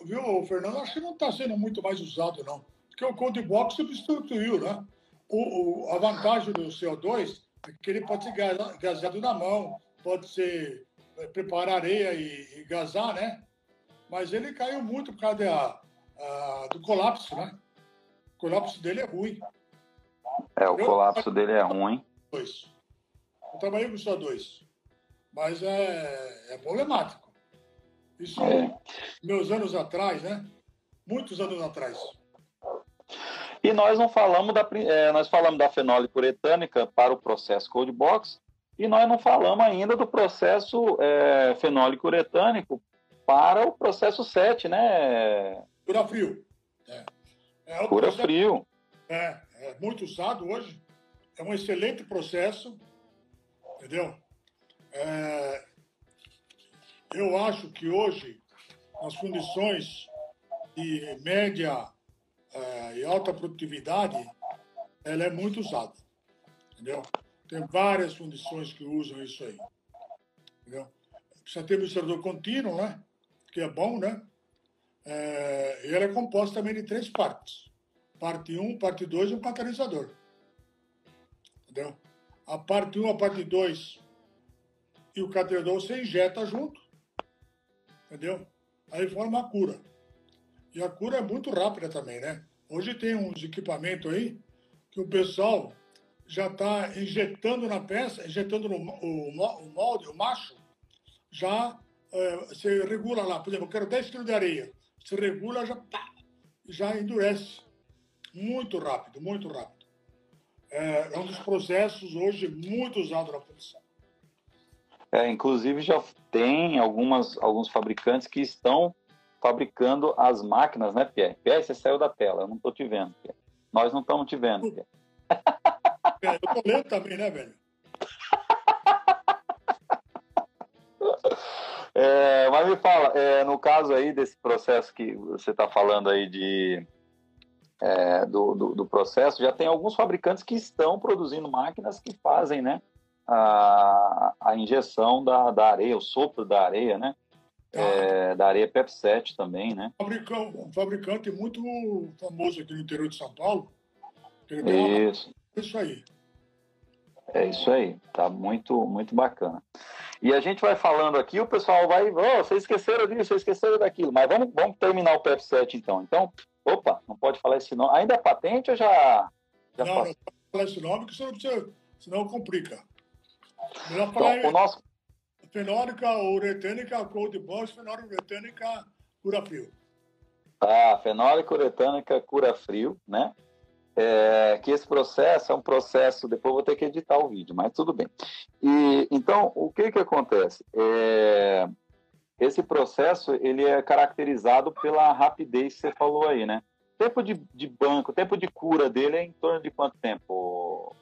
[SPEAKER 2] Viu, Fernando? Acho que não está sendo muito mais usado, não. Porque o Cold Box substituiu, né? O, o, a vantagem do CO2 é que ele pode ser gaseado na mão, pode ser é, preparar areia e, e gasar, né? Mas ele caiu muito por causa da ah, do colapso, né? O colapso dele é ruim.
[SPEAKER 1] É, o eu, colapso dele é ruim.
[SPEAKER 2] Dois. Eu trabalhei com só dois. Mas é, é problemático. Isso é. meus anos atrás, né? Muitos anos atrás.
[SPEAKER 1] E nós não falamos da, é, nós falamos da fenólica uretânica para o processo cold box E nós não falamos ainda do processo é, fenólico uretânico para o processo 7, né?
[SPEAKER 2] Cura frio. É.
[SPEAKER 1] É Cura frio.
[SPEAKER 2] É, é muito usado hoje. É um excelente processo, entendeu? É, eu acho que hoje, nas condições de média é, e alta produtividade, ela é muito usada, entendeu? Tem várias condições que usam isso aí, entendeu? Precisa ter misturador contínuo, né? Que é bom, né? É, e ela é composta também de três partes. Parte 1, parte 2 e um catalisador. Entendeu? A parte 1, a parte 2 e o catalisador você injeta junto. Entendeu? Aí forma a cura. E a cura é muito rápida também, né? Hoje tem uns equipamentos aí que o pessoal já está injetando na peça, injetando no o, o molde, o macho, já é, você regula lá. Por exemplo, eu quero 10 quilos de areia se regula, já, já endurece. Muito rápido, muito rápido. É, é um dos processos hoje muito usado na produção.
[SPEAKER 1] É, inclusive já tem algumas, alguns fabricantes que estão fabricando as máquinas, né, Pierre? Pierre, você saiu da tela, eu não estou te vendo, Pierre. Nós não estamos te vendo, Pierre.
[SPEAKER 2] É, eu estou lendo também, né, velho?
[SPEAKER 1] É, mas me fala, é, no caso aí desse processo que você está falando aí de, é, do, do, do, processo, já tem alguns fabricantes que estão produzindo máquinas que fazem né, a, a injeção da, da areia, o sopro da areia, né? É, da areia PEP 7 também, né?
[SPEAKER 2] Um fabricante muito famoso aqui no interior de São Paulo.
[SPEAKER 1] Isso.
[SPEAKER 2] Isso aí.
[SPEAKER 1] É isso aí, tá muito, muito bacana. E a gente vai falando aqui, o pessoal vai, oh, vocês esqueceram disso, vocês esqueceram daquilo, mas vamos, vamos terminar o PF7 então. Então, opa, não pode falar esse nome. Ainda é patente ou já.
[SPEAKER 2] já não, não pode falar esse nome, porque senão, complica.
[SPEAKER 1] Melhor falar então, o nosso...
[SPEAKER 2] fenólica uretânica, cold box, fenólica uretânica, cura frio.
[SPEAKER 1] Ah, fenólica uretânica, cura frio, né? É, que esse processo é um processo, depois vou ter que editar o vídeo, mas tudo bem. E então, o que que acontece? É, esse processo ele é caracterizado pela rapidez que você falou aí, né? Tempo de, de banco, tempo de cura dele é em torno de quanto tempo?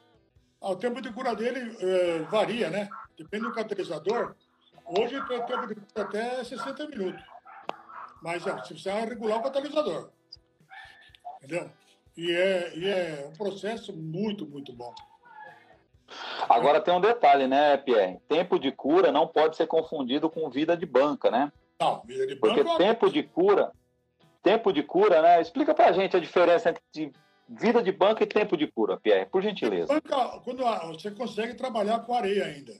[SPEAKER 2] Ah, o tempo de cura dele é, varia, né? Depende do catalisador. Hoje tem tempo de cura até 60 minutos. Mas é, você precisa regular o catalisador. Entendeu? E é, e é um processo muito, muito bom.
[SPEAKER 1] Agora tem um detalhe, né, Pierre? Tempo de cura não pode ser confundido com vida de banca, né?
[SPEAKER 2] Não, vida de banca.
[SPEAKER 1] Porque tempo de cura, tempo de cura, né? Explica pra gente a diferença entre vida de banca e tempo de cura, Pierre, por gentileza.
[SPEAKER 2] Banca, quando você consegue trabalhar com areia ainda.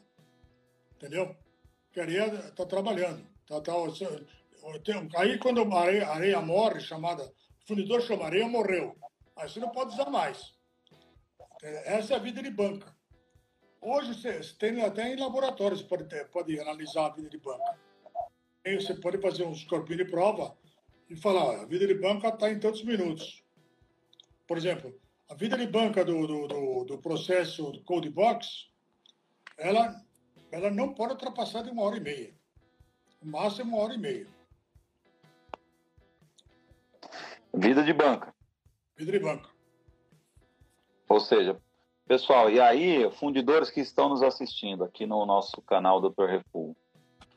[SPEAKER 2] Entendeu? Porque a areia está trabalhando. Tá, tá, aí quando a areia, a areia morre, chamada. O fundidor chama areia morreu. Aí você não pode usar mais. É, essa é a vida de banca. Hoje você tem até em laboratórios pode ter, pode analisar a vida de banca. Aí você pode fazer uns corpinhos de prova e falar, a vida de banca está em tantos minutos. Por exemplo, a vida de banca do, do, do, do processo do Code Box, ela, ela não pode ultrapassar de uma hora e meia. O máximo uma hora e meia.
[SPEAKER 1] Vida de banca.
[SPEAKER 2] Vidro e banco.
[SPEAKER 1] Ou seja, pessoal, e aí, fundidores que estão nos assistindo aqui no nosso canal Dr. Refull,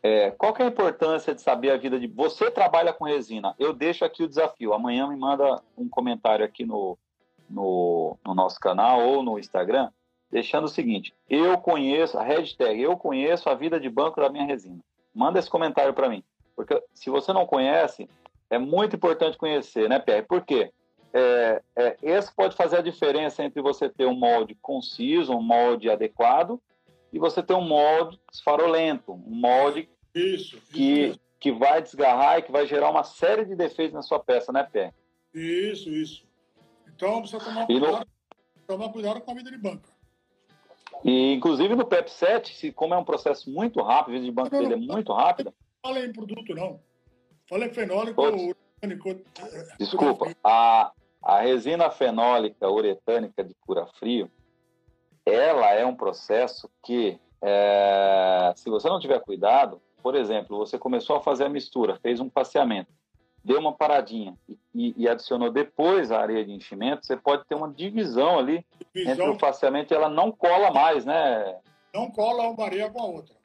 [SPEAKER 1] é, qual que é a importância de saber a vida de... Você trabalha com resina, eu deixo aqui o desafio. Amanhã me manda um comentário aqui no, no, no nosso canal ou no Instagram, deixando o seguinte, eu conheço, a hashtag, eu conheço a vida de banco da minha resina. Manda esse comentário para mim. Porque se você não conhece, é muito importante conhecer, né, Pierre? Por quê? É, é, esse pode fazer a diferença entre você ter um molde conciso, um molde adequado, e você ter um molde farolento, um molde
[SPEAKER 2] isso,
[SPEAKER 1] que,
[SPEAKER 2] isso
[SPEAKER 1] que vai desgarrar e que vai gerar uma série de defeitos na sua peça, né, Pé?
[SPEAKER 2] Isso, isso. Então precisa tomar cuidado, no... tomar cuidado com a vida de banca.
[SPEAKER 1] E, inclusive no PEP 7, como é um processo muito rápido, a vida de banca dele é muito rápida.
[SPEAKER 2] Não fala em produto, não. Fala em fenólico,
[SPEAKER 1] Desculpa, a, a resina fenólica uretânica de cura frio, ela é um processo que É, se você não tiver cuidado, por exemplo, você começou a fazer a mistura, fez um passeamento, deu uma paradinha e, e adicionou depois a areia de enchimento, você pode ter uma divisão ali divisão entre o passeamento e ela não cola mais, né?
[SPEAKER 2] Não cola uma areia com a outra.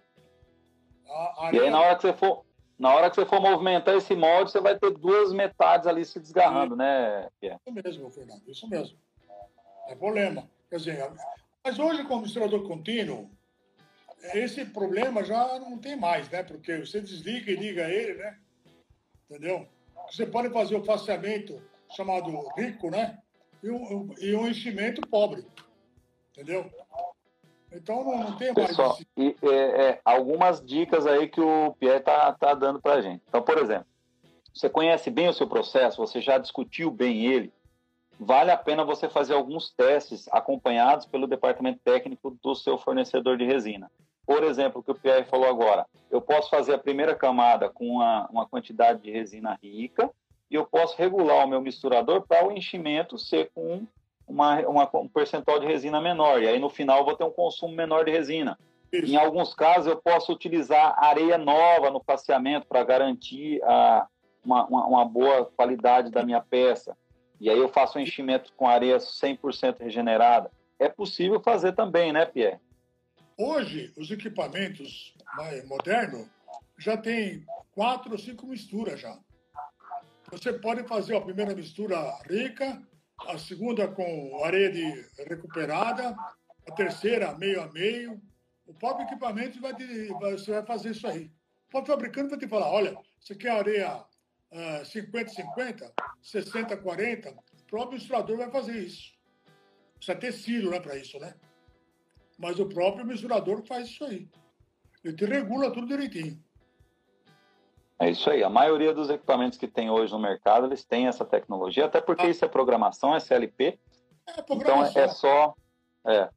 [SPEAKER 1] A areia... E aí na hora que você for na hora que você for movimentar esse molde, você vai ter duas metades ali se desgarrando, né,
[SPEAKER 2] Pierre? Isso mesmo, Fernando, isso mesmo. É problema. Quer dizer, mas hoje com o misturador contínuo, esse problema já não tem mais, né? Porque você desliga e liga ele, né? Entendeu? Você pode fazer o faceamento chamado rico, né? E um, e um enchimento pobre. Entendeu? Então não, não tem mais.
[SPEAKER 1] Pessoal, e, é, é, algumas dicas aí que o Pierre tá, tá dando para gente. Então, por exemplo, você conhece bem o seu processo, você já discutiu bem ele, vale a pena você fazer alguns testes acompanhados pelo departamento técnico do seu fornecedor de resina. Por exemplo, o que o Pierre falou agora, eu posso fazer a primeira camada com uma, uma quantidade de resina rica e eu posso regular o meu misturador para o enchimento ser com uma, uma, um percentual de resina menor. E aí no final eu vou ter um consumo menor de resina. Isso. Em alguns casos eu posso utilizar areia nova no faceamento para garantir a, uma, uma, uma boa qualidade da minha peça. E aí eu faço um enchimento com areia 100% regenerada. É possível fazer também, né, Pierre?
[SPEAKER 2] Hoje, os equipamentos modernos já tem quatro ou cinco misturas já. Você pode fazer a primeira mistura rica, a segunda com areia recuperada, a terceira meio a meio. O próprio equipamento vai te, você vai fazer isso aí. O próprio fabricante vai te falar, olha, você quer areia uh, 50-50, 60-40? O próprio misturador vai fazer isso. Precisa ter silo né, para isso, né? mas o próprio misturador faz isso aí. Ele te regula tudo direitinho.
[SPEAKER 1] É isso aí. A maioria dos equipamentos que tem hoje no mercado, eles têm essa tecnologia, até porque ah. isso é programação, é CLP. É programação. Então é só. É.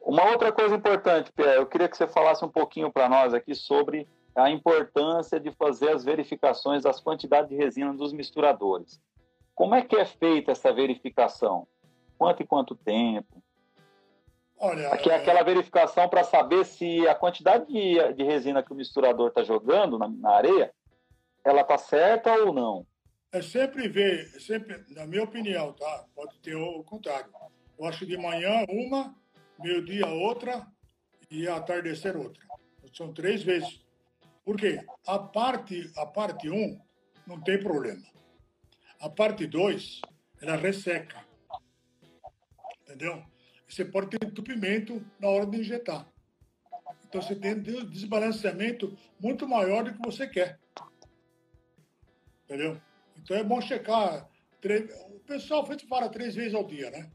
[SPEAKER 1] Uma outra coisa importante, Pierre, eu queria que você falasse um pouquinho para nós aqui sobre a importância de fazer as verificações das quantidades de resina dos misturadores. Como é que é feita essa verificação? Quanto e quanto tempo? Olha, Aqui é aquela verificação para saber se a quantidade de, de resina que o misturador está jogando na, na, areia, ela está certa ou não.
[SPEAKER 2] É sempre ver, é sempre, na minha opinião, tá? Pode ter o contrário. Eu acho de manhã uma, meio-dia outra e atardecer outra. São três vezes. Por quê? A parte, a parte 1 um, não tem problema. A parte 2, ela resseca. Entendeu? você pode ter entupimento na hora de injetar. Então você tem um desbalanceamento muito maior do que você quer. Entendeu? Então é bom checar. Três... O pessoal fala três vezes ao dia, né?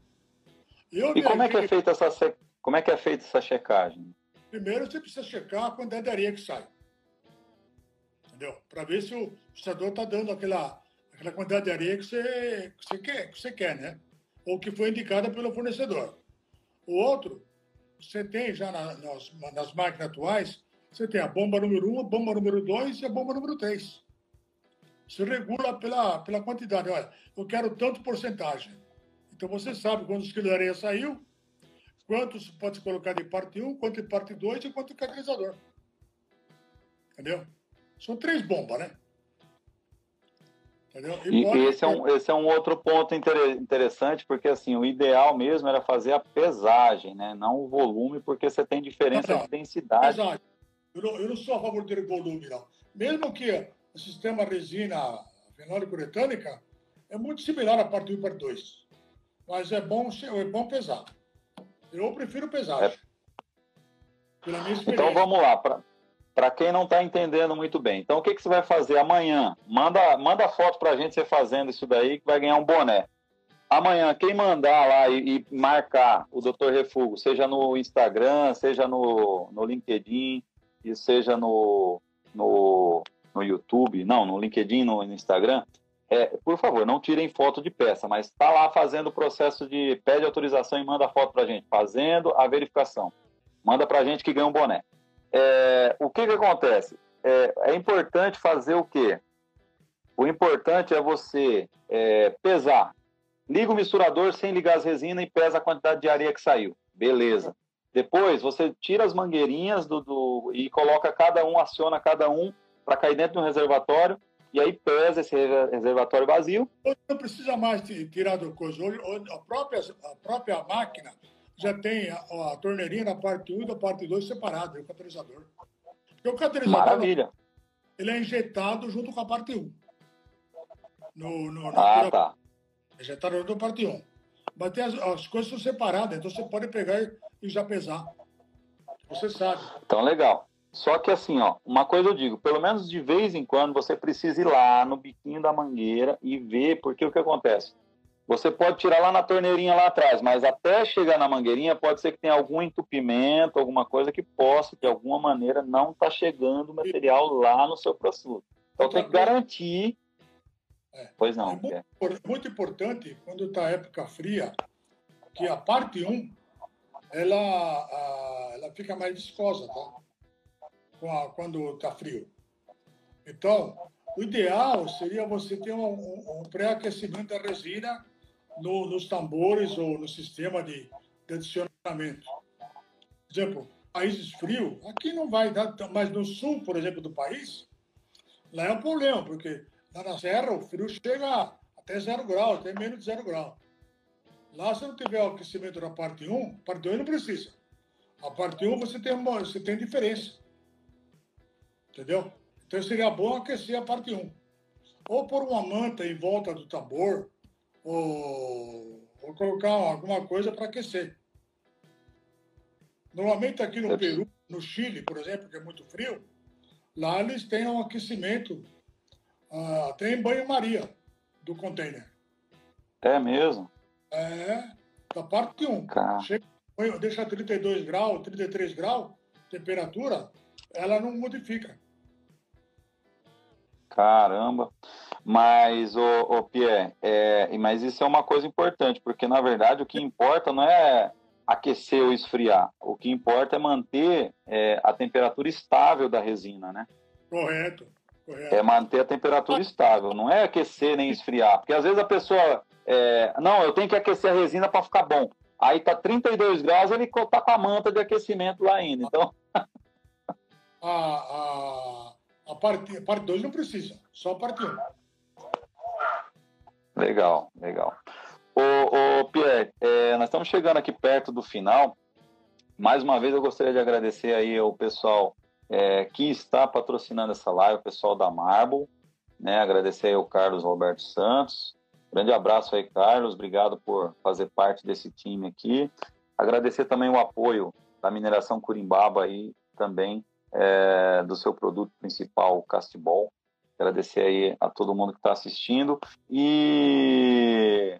[SPEAKER 1] Eu e como é que é feita essa como é que é feita essa checagem?
[SPEAKER 2] Primeiro você precisa checar a quantidade de areia que sai. Entendeu? Para ver se o processador está dando aquela, aquela quantidade de areia que você, que você quer, que você quer, né? Ou que foi indicada pelo fornecedor. O outro, você tem já na, nas, nas máquinas atuais, você tem a bomba número 1, um, a bomba número 2 e a bomba número 3. Você regula pela, pela quantidade. Olha, eu quero tanto porcentagem. Então você sabe quantos quilos de areia saiu, quantos pode colocar de parte 1, quanto de parte 2 e quanto de catalisador. Entendeu? São três bombas, né?
[SPEAKER 1] E, e esse, é um, esse é um outro ponto interessante, porque assim, o ideal mesmo era fazer a pesagem, né? não o volume, porque você tem diferença de densidade. Pesagem.
[SPEAKER 2] Eu não, eu não sou a favor de volume, não. Mesmo que o sistema resina fenólico-uretânica é muito similar à parte 1 e parte 2. Mas é bom, é bom pesar. Eu prefiro pesagem. É.
[SPEAKER 1] Então vamos lá. Para quem não está entendendo muito bem. Então, o que, que você vai fazer amanhã? Manda, manda foto para a gente você fazendo isso daí, que vai ganhar um boné. Amanhã, quem mandar lá e, e marcar o Dr. Refugo, seja no Instagram, seja no, no LinkedIn, e seja no, no, no YouTube, não, no LinkedIn, no, no Instagram, é, por favor, não tirem foto de peça, mas está lá fazendo o processo de pede autorização e manda foto para a gente, fazendo a verificação. Manda para a gente que ganha um boné é, o que, que acontece? É, é, importante fazer o quê? O importante é você é, pesar. Liga o misturador sem ligar as resinas e pesa a quantidade de areia que saiu. Beleza. Depois você tira as mangueirinhas do, do e coloca cada um, aciona cada um para cair dentro de um reservatório e aí pesa esse reservatório vazio.
[SPEAKER 2] Não precisa mais tirar do coisa. A própria, a própria máquina já tem a, a torneirinha na parte 1 e da parte 2 separada, o catalisador. Porque o catalisador
[SPEAKER 1] Maravilha.
[SPEAKER 2] ele é injetado junto com a parte 1. No, no,
[SPEAKER 1] ah, tá.
[SPEAKER 2] Injetado junto com a parte 1. Mas as, as coisas são separadas, então você pode pegar e já pesar. Você sabe.
[SPEAKER 1] Então, legal. Só que assim, ó, uma coisa eu digo, pelo menos de vez em quando você precisa ir lá no biquinho da mangueira e ver, porque o que acontece? Você pode tirar lá na torneirinha lá atrás, mas até chegar na mangueirinha pode ser que tenha algum entupimento, alguma coisa que possa, de alguma maneira, não tá chegando o material lá no seu produto. Então tem que garantir. É. Pois não.
[SPEAKER 2] É muito, muito importante, quando está época fria, que a parte 1 ela, a, ela fica mais viscosa, tá? Quando está frio. Então, o ideal seria você ter um, um, um pré-aquecimento da resina no, nos tambores ou no sistema de, de adicionamento. Por exemplo, países frios, aqui não vai dar, mas no sul, por exemplo, do país, lá é um problema, porque lá na serra o frio chega até zero grau, até menos de zero grau. Lá, se não tiver o aquecimento na parte 1, parte 2 não precisa. A parte 1 você tem, você tem diferença. Entendeu? Então seria bom aquecer a parte 1. Ou pôr uma manta em volta do tambor, ou, ou colocar alguma coisa para aquecer. Normalmente aqui no Peru, no Chile, por exemplo, que é muito frio, lá eles têm um aquecimento uh, até em banho-maria do container.
[SPEAKER 1] É mesmo?
[SPEAKER 2] É, da parte 1. Chega, deixa 32 graus, 33 graus, temperatura, ela não modifica.
[SPEAKER 1] Caramba. Mas, ô, ô Pierre, é, mas isso é uma coisa importante, porque na verdade o que importa não é aquecer ou esfriar. O que importa é manter é, a temperatura estável da resina, né?
[SPEAKER 2] Correto, correto.
[SPEAKER 1] É manter a temperatura estável, não é aquecer nem esfriar. Porque às vezes a pessoa. É, não, eu tenho que aquecer a resina para ficar bom. Aí tá 32 graus, ele tá com a manta de aquecimento lá ainda. Então.
[SPEAKER 2] a, a, a parte 2 a parte não precisa, só a parte 1. Um.
[SPEAKER 1] Legal, legal. Ô, ô Pierre, é, nós estamos chegando aqui perto do final. Mais uma vez eu gostaria de agradecer aí ao pessoal é, que está patrocinando essa live, o pessoal da Marble, né? Agradecer aí ao Carlos Roberto Santos. Grande abraço aí, Carlos. Obrigado por fazer parte desse time aqui. Agradecer também o apoio da mineração Curimbaba aí também é, do seu produto principal, o Castibol. Agradecer aí a todo mundo que está assistindo. E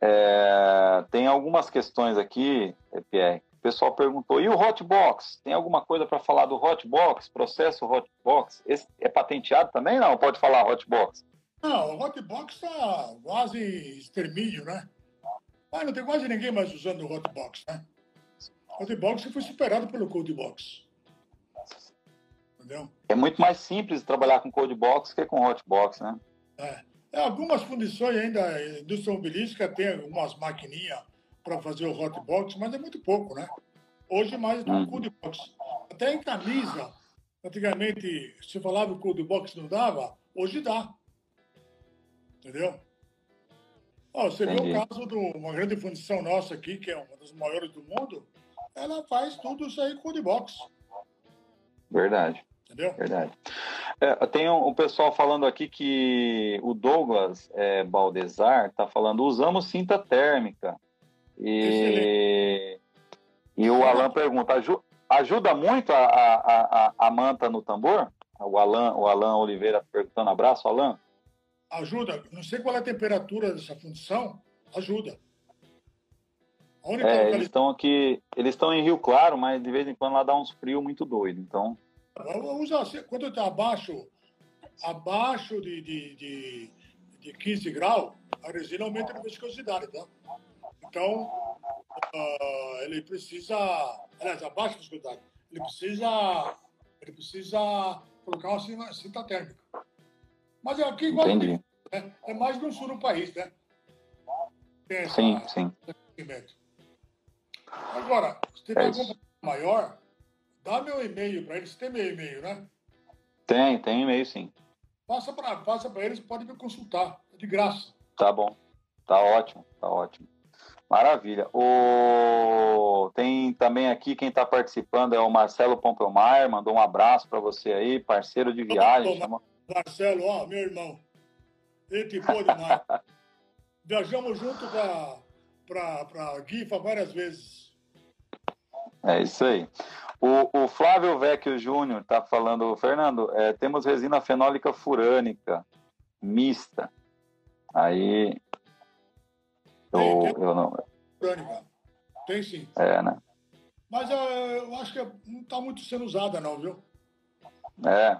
[SPEAKER 1] é, tem algumas questões aqui, Pierre. O pessoal perguntou: e o Hotbox? Tem alguma coisa para falar do Hotbox? Processo Hotbox? Esse é patenteado também? Não? Pode falar Hotbox?
[SPEAKER 2] Não, o Hotbox está quase extermínio, né? Ah, não tem quase ninguém mais usando o Hotbox, né? O Hotbox foi superado pelo Codebox entendeu?
[SPEAKER 1] É muito mais simples trabalhar com Codebox que com Hotbox, né?
[SPEAKER 2] É. é algumas fundições ainda, a indústria automobilística tem algumas maquininhas para fazer o Hotbox, mas é muito pouco, né? Hoje mais do hum. Codebox. Até em camisa, antigamente se falava que o Codebox não dava, hoje dá. Entendeu? Você Entendi. viu o caso de uma grande fundição nossa aqui, que é uma das maiores do mundo, ela faz tudo isso aí com o Codebox.
[SPEAKER 1] Verdade.
[SPEAKER 2] Entendeu?
[SPEAKER 1] Verdade. É, tem um, um, pessoal falando aqui que o Douglas é, Baldezar está falando, usamos cinta térmica. E, e o Alan pergunta, ajuda muito a, a, a, a, manta no tambor? O Alan, o Alan Oliveira perguntando, abraço, Alan.
[SPEAKER 2] Ajuda. Não sei qual é a temperatura dessa função, ajuda.
[SPEAKER 1] É, eles estão aqui, eles estão em Rio Claro, mas de vez em quando lá dá uns frios muito doido, então...
[SPEAKER 2] Usa, quando está abaixo, abaixo de, de, de, de 15 graus, a resina aumenta a viscosidade, tá? Então, uh, ele precisa, aliás, abaixo da viscosidade, ele precisa, ele precisa colocar uma cinta, térmica. Mas é aqui igual
[SPEAKER 1] Entendi.
[SPEAKER 2] Né? é mais no sul do país, né?
[SPEAKER 1] sim, sim.
[SPEAKER 2] Agora, se tiver é algum maior, dá meu e-mail para eles. Tem meu e-mail, né?
[SPEAKER 1] Tem, tem e-mail sim.
[SPEAKER 2] Passa para passa eles, pode me consultar. É de graça.
[SPEAKER 1] Tá bom. Tá ótimo, tá ótimo. Maravilha. O... Tem também aqui quem está participando é o Marcelo Pompelmaier, mandou um abraço para você aí, parceiro de viagem.
[SPEAKER 2] Chama... Marcelo, ó, meu irmão. Gente boa demais. <laughs> Viajamos junto para Guifa várias vezes.
[SPEAKER 1] É isso aí. O, o Flávio Vecchio Júnior está falando, Fernando, é, temos resina fenólica furânica mista. Aí eu, tem, tem eu não.
[SPEAKER 2] Furânica. Tem sim.
[SPEAKER 1] É, né?
[SPEAKER 2] Mas eu, eu acho que não está muito sendo usada, não, viu?
[SPEAKER 1] É.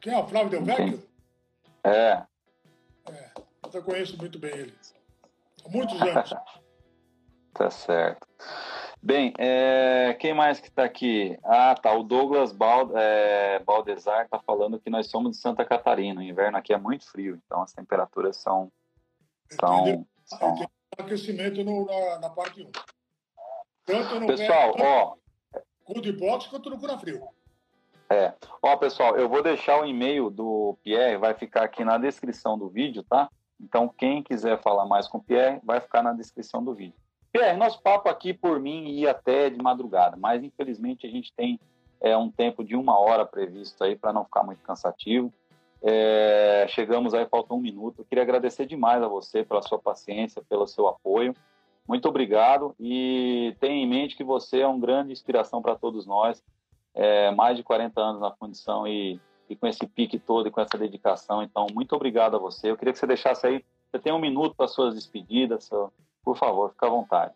[SPEAKER 2] Quem é o Flávio Del Vecchio?
[SPEAKER 1] É.
[SPEAKER 2] É, eu conheço muito bem ele. Há muitos anos. <laughs>
[SPEAKER 1] tá certo. Bem, é, quem mais que está aqui? Ah, tá. O Douglas Bald, é, Baldesar está falando que nós somos de Santa Catarina. O inverno aqui é muito frio, então as temperaturas são. são, são...
[SPEAKER 2] Aquecimento no, na, na, parte 1.
[SPEAKER 1] Tanto no Pessoal, ó.
[SPEAKER 2] Quanto de boxe quanto no cura frio.
[SPEAKER 1] É. Ó, pessoal, eu vou deixar o e-mail do Pierre, vai ficar aqui na descrição do vídeo, tá? Então, quem quiser falar mais com o Pierre, vai ficar na descrição do vídeo. Pierre, nosso papo aqui por mim ia até de madrugada, mas infelizmente a gente tem é, um tempo de uma hora previsto aí para não ficar muito cansativo. É, chegamos aí, falta um minuto. Eu queria agradecer demais a você pela sua paciência, pelo seu apoio. Muito obrigado e tenha em mente que você é uma grande inspiração para todos nós. É, mais de 40 anos na fundição e, e com esse pique todo e com essa dedicação. Então, muito obrigado a você. Eu queria que você deixasse aí, você tem um minuto para suas despedidas, seu, por favor, fique à vontade.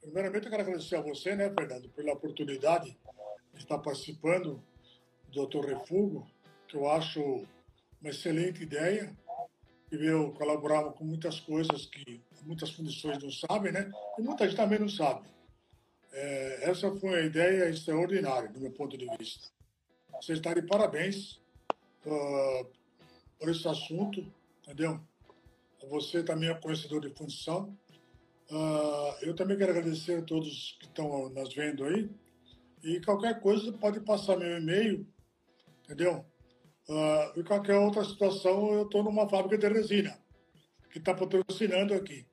[SPEAKER 2] primeiramente, eu quero agradecer a você, né, Fernando, pela oportunidade de estar participando do Dr. Refugo, que eu acho uma excelente ideia, e eu colaborava com muitas coisas que muitas fundições não sabem, né? E muita gente também não sabe. É, essa foi uma ideia extraordinária, do meu ponto de vista. Você está de parabéns uh, por esse assunto, entendeu? Você também é conhecedor de fundição. Uh, eu também quero agradecer a todos que estão nos vendo aí. E qualquer coisa pode passar meu e-mail, entendeu? Uh, e qualquer outra situação, eu estou numa fábrica de resina, que está patrocinando aqui.